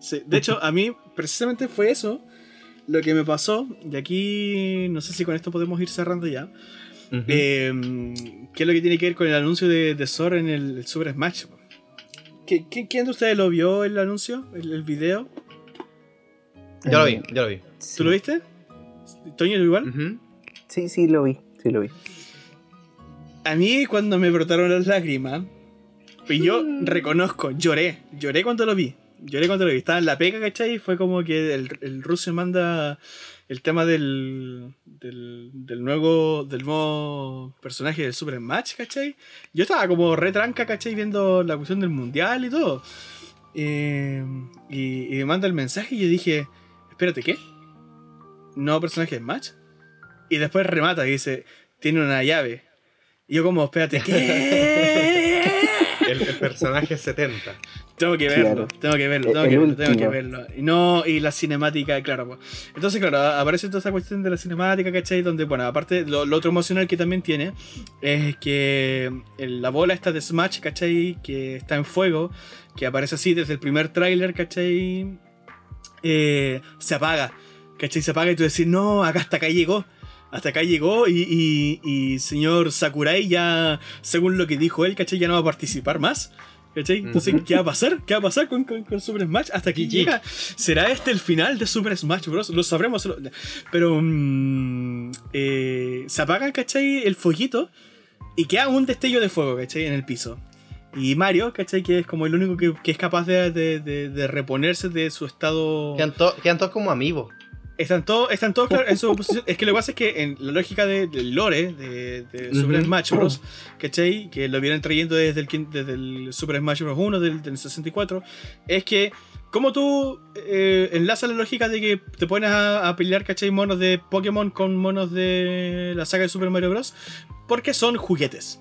Sí, De hecho, a mí precisamente fue eso lo que me pasó. Y aquí, no sé si con esto podemos ir cerrando ya. Eh, ¿Qué es lo que tiene que ver con el anuncio de, de Sora en el, el Super Smash? ¿Qui- qui- ¿Quién de ustedes lo vio el anuncio? ¿El, el video? Yo lo vi, yo lo vi. ¿Tú lo viste? ¿Toño lo igual? Sí, sí, lo vi. Sí, lo vi. A mí cuando me brotaron las lágrimas, pues yo reconozco, lloré, lloré cuando lo vi. Lloré cuando lo vi. Estaba en la pega, ¿cachai? Fue como que el, el ruso manda el tema del, del, del nuevo del nuevo personaje del Super Smash, ¿cachai? Yo estaba como retranca, ¿cachai? Viendo la cuestión del mundial y todo. Eh, y, me manda el mensaje y yo dije, espérate, ¿qué? ¿Nuevo personaje de Smash? Y después remata y dice, tiene una llave. Y yo como, espérate, ¿qué? El, el personaje 70. Tengo que verlo, Claro. tengo que verlo, tengo que verlo, tengo que verlo. Y no, y la cinemática, claro. pues. Entonces, claro, aparece toda esta cuestión de la cinemática, ¿cachai? Donde, bueno, aparte, lo, lo otro emocional que también tiene es que el- la bola esta de Smash, ¿cachai? Que está en fuego, que aparece así desde el primer tráiler, ¿cachai? Eh, se apaga, ¿cachai? Se apaga y tú decís, no, acá hasta acá llegó. Hasta acá llegó y, y, y señor Sakurai ya, según lo que dijo él, ¿cachai? Ya no va a participar más. ¿Cachai? Entonces. ¿qué va a pasar? ¿Qué va a pasar con, con- con Super Smash? Hasta que llega. ¿Será este el final de Super Smash Bros? Lo sabremos. lo- Pero mm, eh, se apaga, ¿cachai? El foguito y queda un destello de fuego, ¿cachai? En el piso. y Mario, ¿cachai? Que es como el único que, que es capaz de, de- de- de reponerse de su estado. Quedan, to- quedan todos como amigos. Están todos, están todos claro, en su posición. Es que lo que pasa es que en la lógica de- del lore de, de Super. Smash Bros. ¿cachai? Que lo vienen trayendo desde el, desde el Super Smash Bros. 1 del, del 64. Es que, como tú eh, enlazas la lógica de que te pones a, a pelear, ¿cachai? Monos de Pokémon con monos de la saga de Super Mario Bros. Porque son juguetes.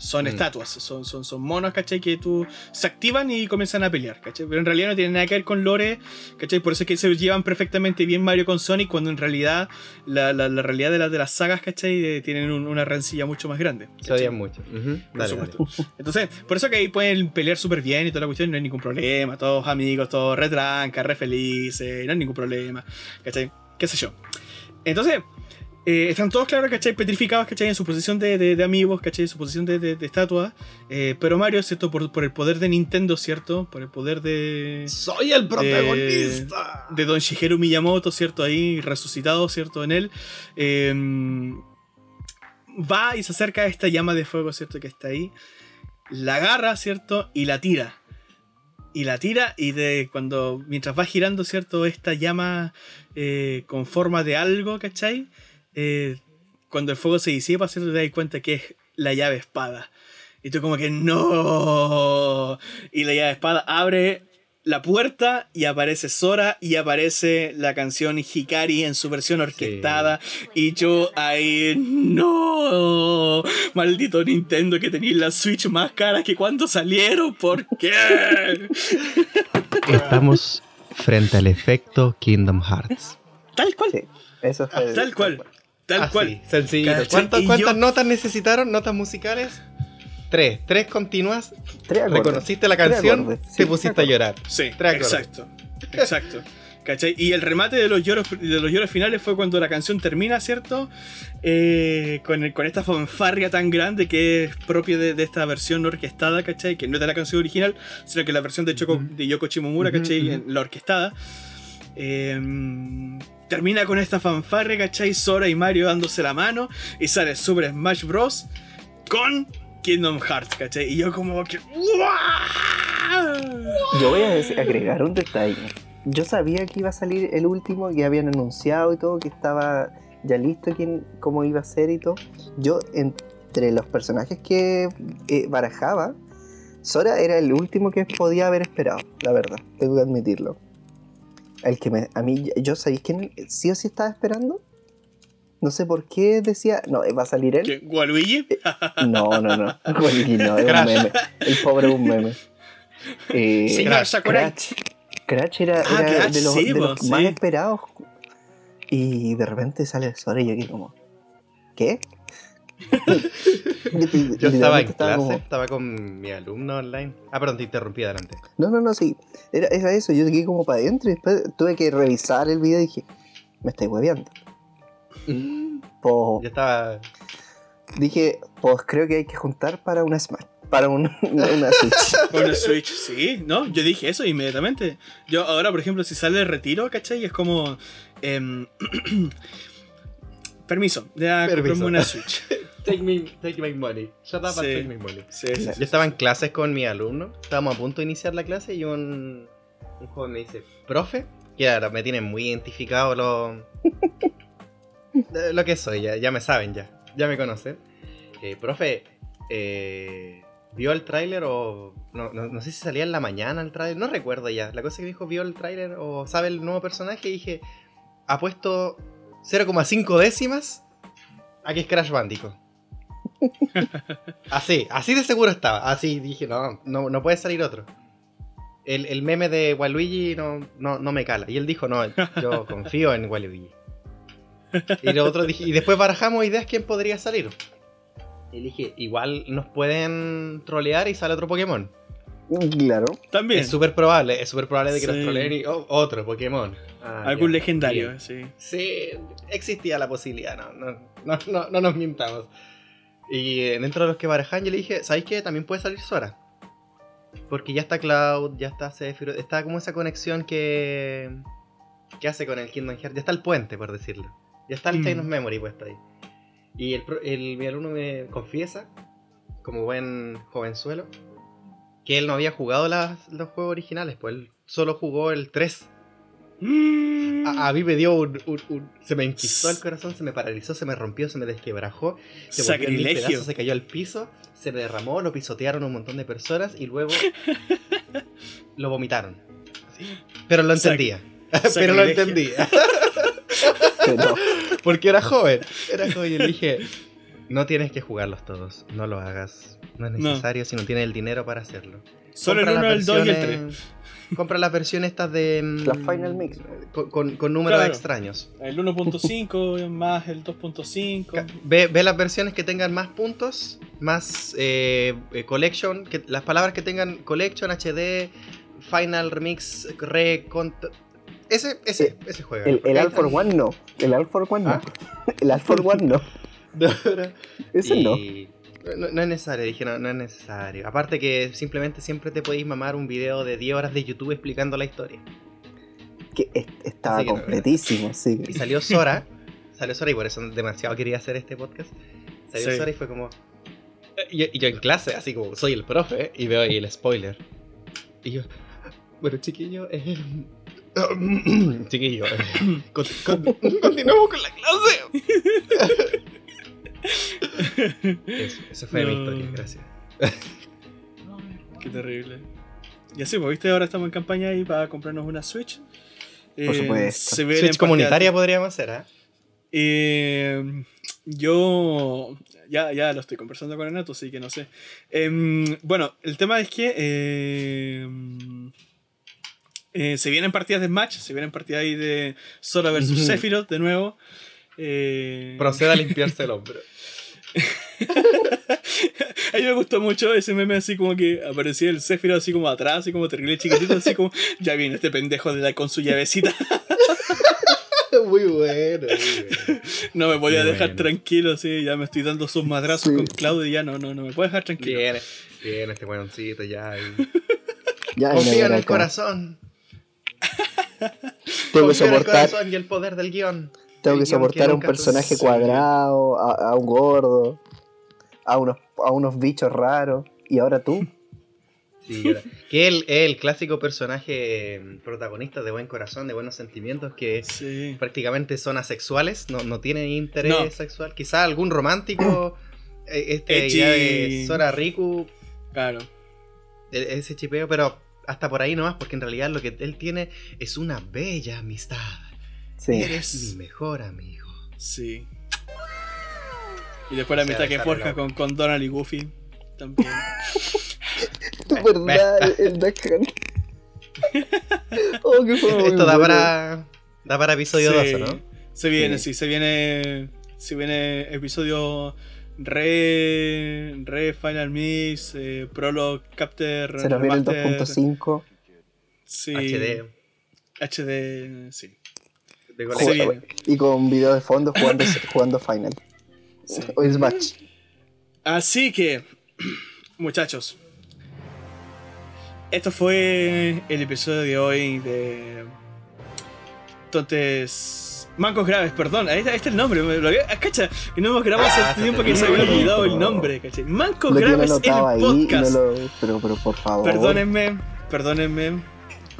Son Mm. estatuas, son, son, son monos, ¿cachai? Que tú se activan y comienzan a pelear, ¿cachai? Pero en realidad no tienen nada que ver con lore, ¿cachai? Por eso es que se llevan perfectamente bien Mario con Sonic, cuando en realidad la, la- la realidad de, las de las sagas, ¿cachai? Eh, tienen un- una rencilla mucho más grande. Se odian mucho. Ujú, Por Dale, dale. Entonces, por eso que ahí pueden pelear súper bien y toda la cuestión, no hay ningún problema, todos amigos, todos re tranca, re felices, no hay ningún problema, ¿cachai? ¿Qué sé yo? Entonces, eh, están todos, claro, ¿cachai? Petrificados, ¿cachai? En su posición de, de- de amigos, ¿cachai? En su posición de, de, de estatua. eh, pero Mario, ¿cierto? Por, por el poder de Nintendo, ¿cierto? Por el poder de... ¡Soy el protagonista! de Don Shigeru Miyamoto, ¿cierto? Ahí resucitado, ¿cierto? En él. eh, va y se acerca a esta llama de fuego, ¿cierto? Que está ahí. La agarra, ¿cierto? Y la tira. Y la tira y de cuando, mientras va girando, ¿cierto? Esta llama eh, con forma de algo, ¿cachai? Eh, cuando el fuego se disipa, ¿cierto? Te das cuenta que es la llave espada. Y tú como que no. Y la llave espada abre la puerta y aparece Sora y aparece la canción Hikari en su versión orquestada. Y yo ahí, no. Maldito Nintendo que tenéis la Switch más cara que cuando salieron. ¿Por qué? Estamos frente al efecto Kingdom Hearts. Tal cual. Sí, eso fue. Tal cual. Tal Así, cual. ¿Cuántas, cuántas yo- notas necesitaron? ¿Notas musicales? Tres. Tres continuas. Tres acordes. Reconociste la Tres canción, acordes, sí, te pusiste a llorar. Sí, Tres acordes. exacto. Exacto. ¿Cachai? Y el remate de los lloros, de los lloros finales fue cuando la canción termina, ¿cierto? Eh, con, el- con esta fanfarria tan grande que es propia de, de esta versión orquestada, ¿cachai? Que no es de la canción original, sino que la versión de, Choco- Ujú. de Yoko Shimomura, ¿cachai? La orquestada. Eh, termina con esta fanfarria, ¿cachai? Sora y Mario dándose la mano y sale Super Smash Bros. con Kingdom Hearts, ¿cachai? Y yo como que... Yo voy a agregar un detalle. Yo sabía que iba a salir el último, que habían anunciado y todo, que estaba ya listo quién, cómo iba a ser y todo. Yo, entre los personajes que eh, barajaba, Sora era el último que podía haber esperado, la verdad, tengo que admitirlo. El que me, a mí, yo sabéis quién sí o sí estaba esperando. No sé por qué decía, no, va a salir él. ¿Qué? ¿Waluigi? No, no, no. Waluigi no, es un meme. El pobre es un meme. Eh, Señor Crash, Sakurai. Crash. Crash era, Ah, era Crash, de los, sí, de los po, más esperados. Y de repente sale Sora y yo aquí como, ¿qué? Yo estaba en clase, como, estaba con mi alumno online. Ah, perdón, te interrumpí adelante. no, no, no, sí. Era, era eso, yo llegué como para adentro y después tuve que revisar el video y dije, me estáis hueveando. Pues Yo estaba. dije, pues creo que hay que juntar para una Smash, para un- una Switch. Con el Switch, sí, ¿no? Yo dije eso inmediatamente. Yo ahora, por ejemplo, si sale el retiro, ¿cachai? Es como... em, permiso, ya comprarme una Switch. Take me, take my money. Shut up and take my money. Yo estaba en clases con mi alumno. Estábamos a punto de iniciar la clase y un, un joven me dice, profe, que ahora me tienen muy identificado lo, lo que soy, ya, ya me saben, ya, ya me conocen. Eh, profe, eh, ¿vio el tráiler o no, no, no sé si salía en la mañana el tráiler? No recuerdo ya. La cosa que me dijo, ¿vio el tráiler o sabe el nuevo personaje? Y dije, ha puesto 0,5 décimas a que es Crash Bandicoot. Así, así de seguro estaba. Así dije, no, no, no puede salir otro. El, el meme de Waluigi no, no, no me cala. Y él dijo, no, yo confío en Waluigi. Y, lo otro dije, y después barajamos ideas quién podría salir. Y dije, igual nos pueden trolear y sale otro Pokémon. claro. También. Es súper probable, es súper probable de que Sí. nos troleen y oh, otro Pokémon. Ah, Algún ya. legendario, sí. Sí, existía la posibilidad, no, no, no, no, no nos mintamos. Y dentro de los que barajan, yo le dije, ¿sabéis qué? También puede salir Sora. Porque ya está Cloud, ya está Sephiroth, está como esa conexión que, que hace con el Kingdom Hearts. Ya está el puente, por decirlo. Ya está el Mm. Chain of Memory puesto ahí. Y el, el- mi alumno me confiesa, como buen jovenzuelo, que él no había jugado las- los juegos originales, pues él solo jugó el 3. Mm. A, a mí me dio un, un- un- Se me enquistó el corazón, se me paralizó, se me rompió, se me desquebrajó. Se en Sacrilegio. pedazos, se cayó al piso, se me derramó, lo pisotearon un montón de personas y luego lo vomitaron. Pero lo Sac- entendía. Pero lo entendía. Porque era joven. Era joven y le dije, no tienes que jugarlos todos. No lo hagas. No es No. necesario si no tienes el dinero para hacerlo. Solo el Compra 1, las el 2 y el 3. Compra las versiones estas de... mm, Las Final Mix. Con, con- con números Claro. extraños. El 1.5 más el 2.5. Ve, ve las versiones que tengan más puntos, más eh, eh, collection, que, las palabras que tengan collection, HD, final, remix, re, cont- ese, ese, ese juega. El, el All for One no. El All for One no. ¿Ah? El All for One no. Ese no. Y no. No es necesario, dije, no, no es necesario. Aparte que simplemente siempre te podéis mamar un video de 10 horas de YouTube explicando la historia. Que es- estaba no, completísimo, sí. Y salió Sora, salió Sora y por eso demasiado quería hacer este podcast. Salió Sí. Sora y fue como... Y yo, y yo en clase, así como soy el profe, y veo ahí el spoiler. Y yo, bueno chiquillo, eh, chiquillo, eh, con- con- continuamos con la clase. Eso, esa fue mi No. historia, gracias. Qué terrible. Y así, pues viste, ahora estamos en campaña ahí para comprarnos una Switch. Por supuesto. se vienen Switch comunitaria podríamos hacer, ¿ah? Eh, yo ya, ya lo estoy conversando con Renato, así que no sé. Em, bueno, el tema es que eh, eh, se vienen partidas de Smash, se vienen partidas ahí de Sora versus. Sephiroth de nuevo. Eh, Proceda a limpiarse el hombro. a mí me gustó mucho ese meme así como que aparecía el Sephiroth así como atrás, así como terrible chiquitito, así como ya viene este pendejo de la, con su llavecita. muy bueno, muy bueno. No me podía Muy dejar bueno. tranquilo, así, ya me estoy dando sus madrazos Sí. con Claudio y ya no, no, no me puede dejar tranquilo. Bien, bien, este bueноncito ya. y- Ya, Confía mira, en el acá. Corazón. Tengo que en el soportar, corazón y el poder del guion. Tengo que soportar a un personaje cuadrado, a, a un gordo, a unos, a unos bichos raros. Y ahora tú. Sí, que él es el clásico personaje eh, protagonista de buen corazón, de buenos sentimientos, que Sí. prácticamente son asexuales, no, no tienen interés No. sexual. Quizá algún romántico, eh, este Edgy. idea de Sora Riku, Claro. e- ese chipeo, pero hasta por ahí nomás, porque en realidad lo que él tiene es una bella amistad. Sí. Eres mi mejor amigo. Sí. Y después la amistad que forja con, con Donald y Goofy. También. Tu verdad, el Duck Hunt. Oh, qué fue muy Esto da para, da para episodio Sí. 12, ¿no? Se viene, Sí. sí, se viene. Se viene episodio re. Re Final Mix, eh, Prologue, Capter. Se nos viene el Remaster, 2.5. Sí. HD. HD, sí. De colección. Y con video de fondo jugando, jugando Final. Sí. O Smash. Así que, muchachos, esto fue el episodio de hoy de Entonces, Mancos Graves, perdón, ahí está, ahí está el nombre, me lo había- ah, cacha, que no hemos grabado Ah, hace se tiempo que se había olvidado el nombre, caché. Mancos Lo Graves, el ahí no podcast. lo. Pero, pero por favor. Perdónenme, perdónenme,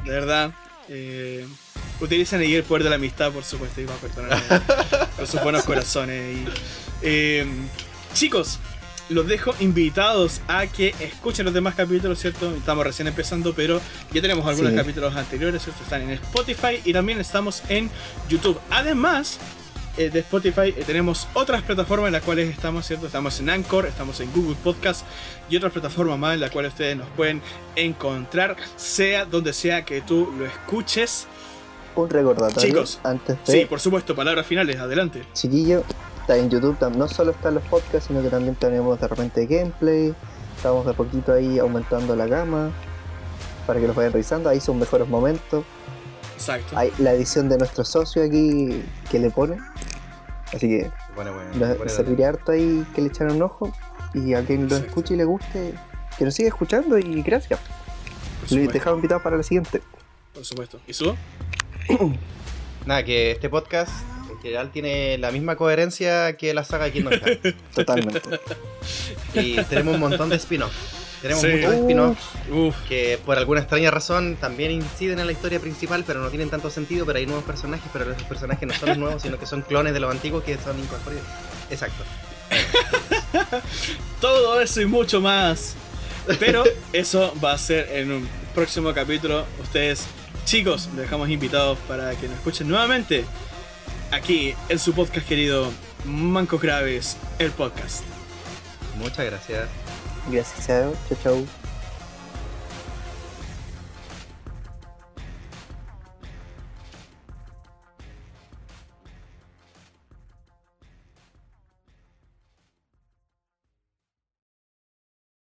de verdad. Eh, utilicen ahí el poder de la amistad, por supuesto, y va a perdonar por sus buenos corazones. Y, eh, chicos, los dejo invitados a que escuchen los demás capítulos, ¿cierto? Estamos recién empezando, pero ya tenemos algunos Sí. capítulos anteriores, ¿cierto? Están en Spotify y también estamos en YouTube. Además, eh, de Spotify eh, tenemos otras plataformas en las cuales estamos, ¿cierto? Estamos en Anchor, estamos en Google Podcast y otras plataformas más en las cuales ustedes nos pueden encontrar, sea donde sea que tú lo escuches. Un recordatorio. Chicos, Antes de. Sí, por supuesto, palabras finales, adelante. Chiquillo, está en YouTube, no solo están los podcasts, sino que también tenemos de repente gameplay. Estamos de poquito ahí aumentando la gama para que los vayan revisando. Ahí son mejores momentos. Exacto. Hay la edición de nuestro socio aquí que le pone. Así que Bueno, bueno. le bueno, serviría harto ahí que le echaran un ojo. Y a quien lo Exacto. escuche y le guste, que nos siga escuchando y gracias. Supuesto. dejamos invitados para la siguiente. Por supuesto. ¿Y su? Nada, que este podcast en general tiene la misma coherencia que la saga de Kingdom Hearts. Totalmente. y tenemos un montón de spin-off. Tenemos Sí. muchos spin-offs que por alguna extraña razón también inciden en la historia principal, pero no tienen tanto sentido, pero hay nuevos personajes, pero esos personajes no son los nuevos, sino que son clones de los antiguos que son incorporados. Exacto. Todo eso y mucho más. Pero eso va a ser en un próximo capítulo. Ustedes, chicos, les dejamos invitados para que nos escuchen nuevamente aquí en su podcast querido Manco Graves, el podcast. Muchas gracias. Gracias, chao, chao.